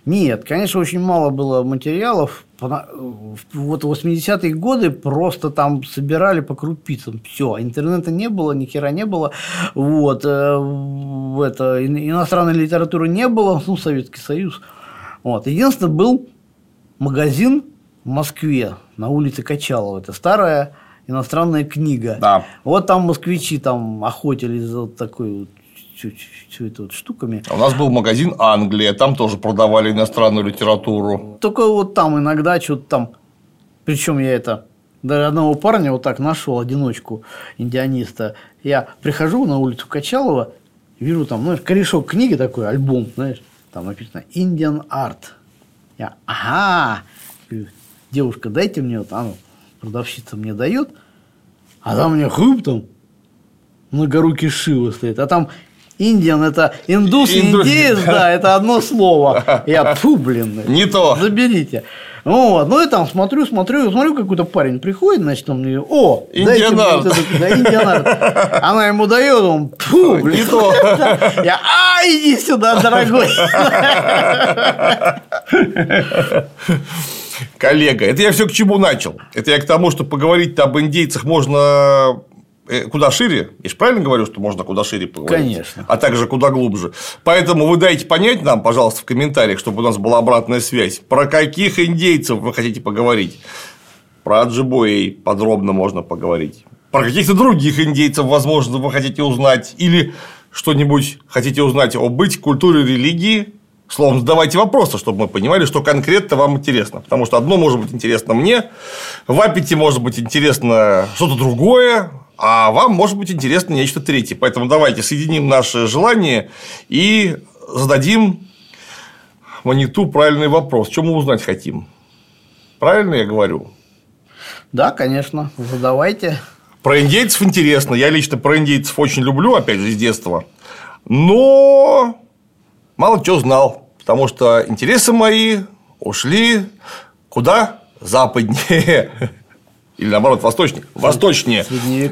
Нет, конечно, очень мало было материалов. Вот в 80-е годы просто там собирали по крупицам. Все, интернета не было, ни хера не было. Вот. В это, иностранной литературы не было, ну, Советский Союз. Вот. Единственное, был магазин в Москве на улице Качалова. Это старая иностранная книга. Да. Вот там москвичи там охотились за вот такой вот все это вот штуками. А у нас был магазин Англия, там тоже продавали иностранную литературу. Только вот там иногда что-то там, причем я это даже одного парня вот так нашел, одиночку индианиста. Я прихожу на улицу Качалова, вижу там, знаешь, корешок книги такой, альбом, знаешь, там написано Indian Art. Я, ага, девушка, дайте мне вот, а ну, продавщица мне дает, а там мне хып там многорукий Шива стоит, а там Индиан – это индус, Индус. индеец, да, это одно слово. Я, фу, блин. Не то. Заберите. Вот, ну и там смотрю, смотрю, смотрю, какой-то парень приходит, значит, он мне, о, Индианард. вот да, индианард. Она ему дает, он, фу, блин. Не то. Я, а, иди сюда, дорогой. Коллега, это я все к чему начал. Это я к тому, что поговорить об индейцах можно э, куда шире. Я же правильно говорю, что можно куда шире поговорить? Конечно. А также куда глубже. Поэтому вы дайте понять нам, пожалуйста, в комментариях, чтобы у нас была обратная связь. Про каких индейцев вы хотите поговорить? Про Аджибоей подробно можно поговорить. Про каких-то других индейцев, возможно, вы хотите узнать. Или что-нибудь хотите узнать о быть, культуре, религии. Словом, задавайте вопросы, чтобы мы понимали, что конкретно вам интересно. Потому что одно может быть интересно мне, в Аппете может быть интересно что-то другое, а вам может быть интересно нечто третье. Поэтому давайте соединим наши желания и зададим Маниту правильный вопрос. Что мы узнать хотим? Правильно я говорю? Да, конечно. Задавайте. Про индейцев интересно. Я лично про индейцев очень люблю, опять же, с детства. Но мало чего знал. Потому что интересы мои ушли куда? Западнее. Или наоборот, восточнее. Восточнее.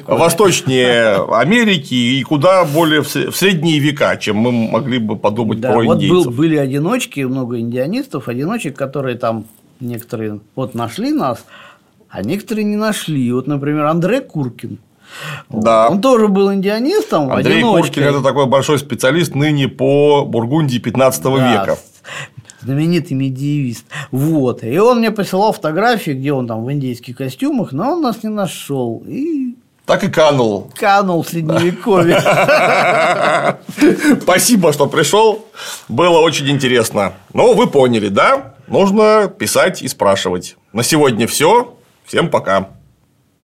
Восточнее Америки и куда более в средние века, чем мы могли бы подумать да, про вот индейцев. Был, были одиночки, много индианистов, одиночек, которые там некоторые вот нашли нас, а некоторые не нашли. Вот, например, Андрей Куркин. Да. Он тоже был индианистом. Андрей. Куркин – это такой большой специалист ныне по Бургундии 15 да, века. Знаменитый медиевист. Вот. И он мне посылал фотографии, где он там в индейских костюмах, но он нас не нашел. И так и канул. Канул в средневековье. Спасибо, что пришел. Было очень интересно. Ну, вы поняли, да? Нужно писать и спрашивать. На сегодня все. Всем пока.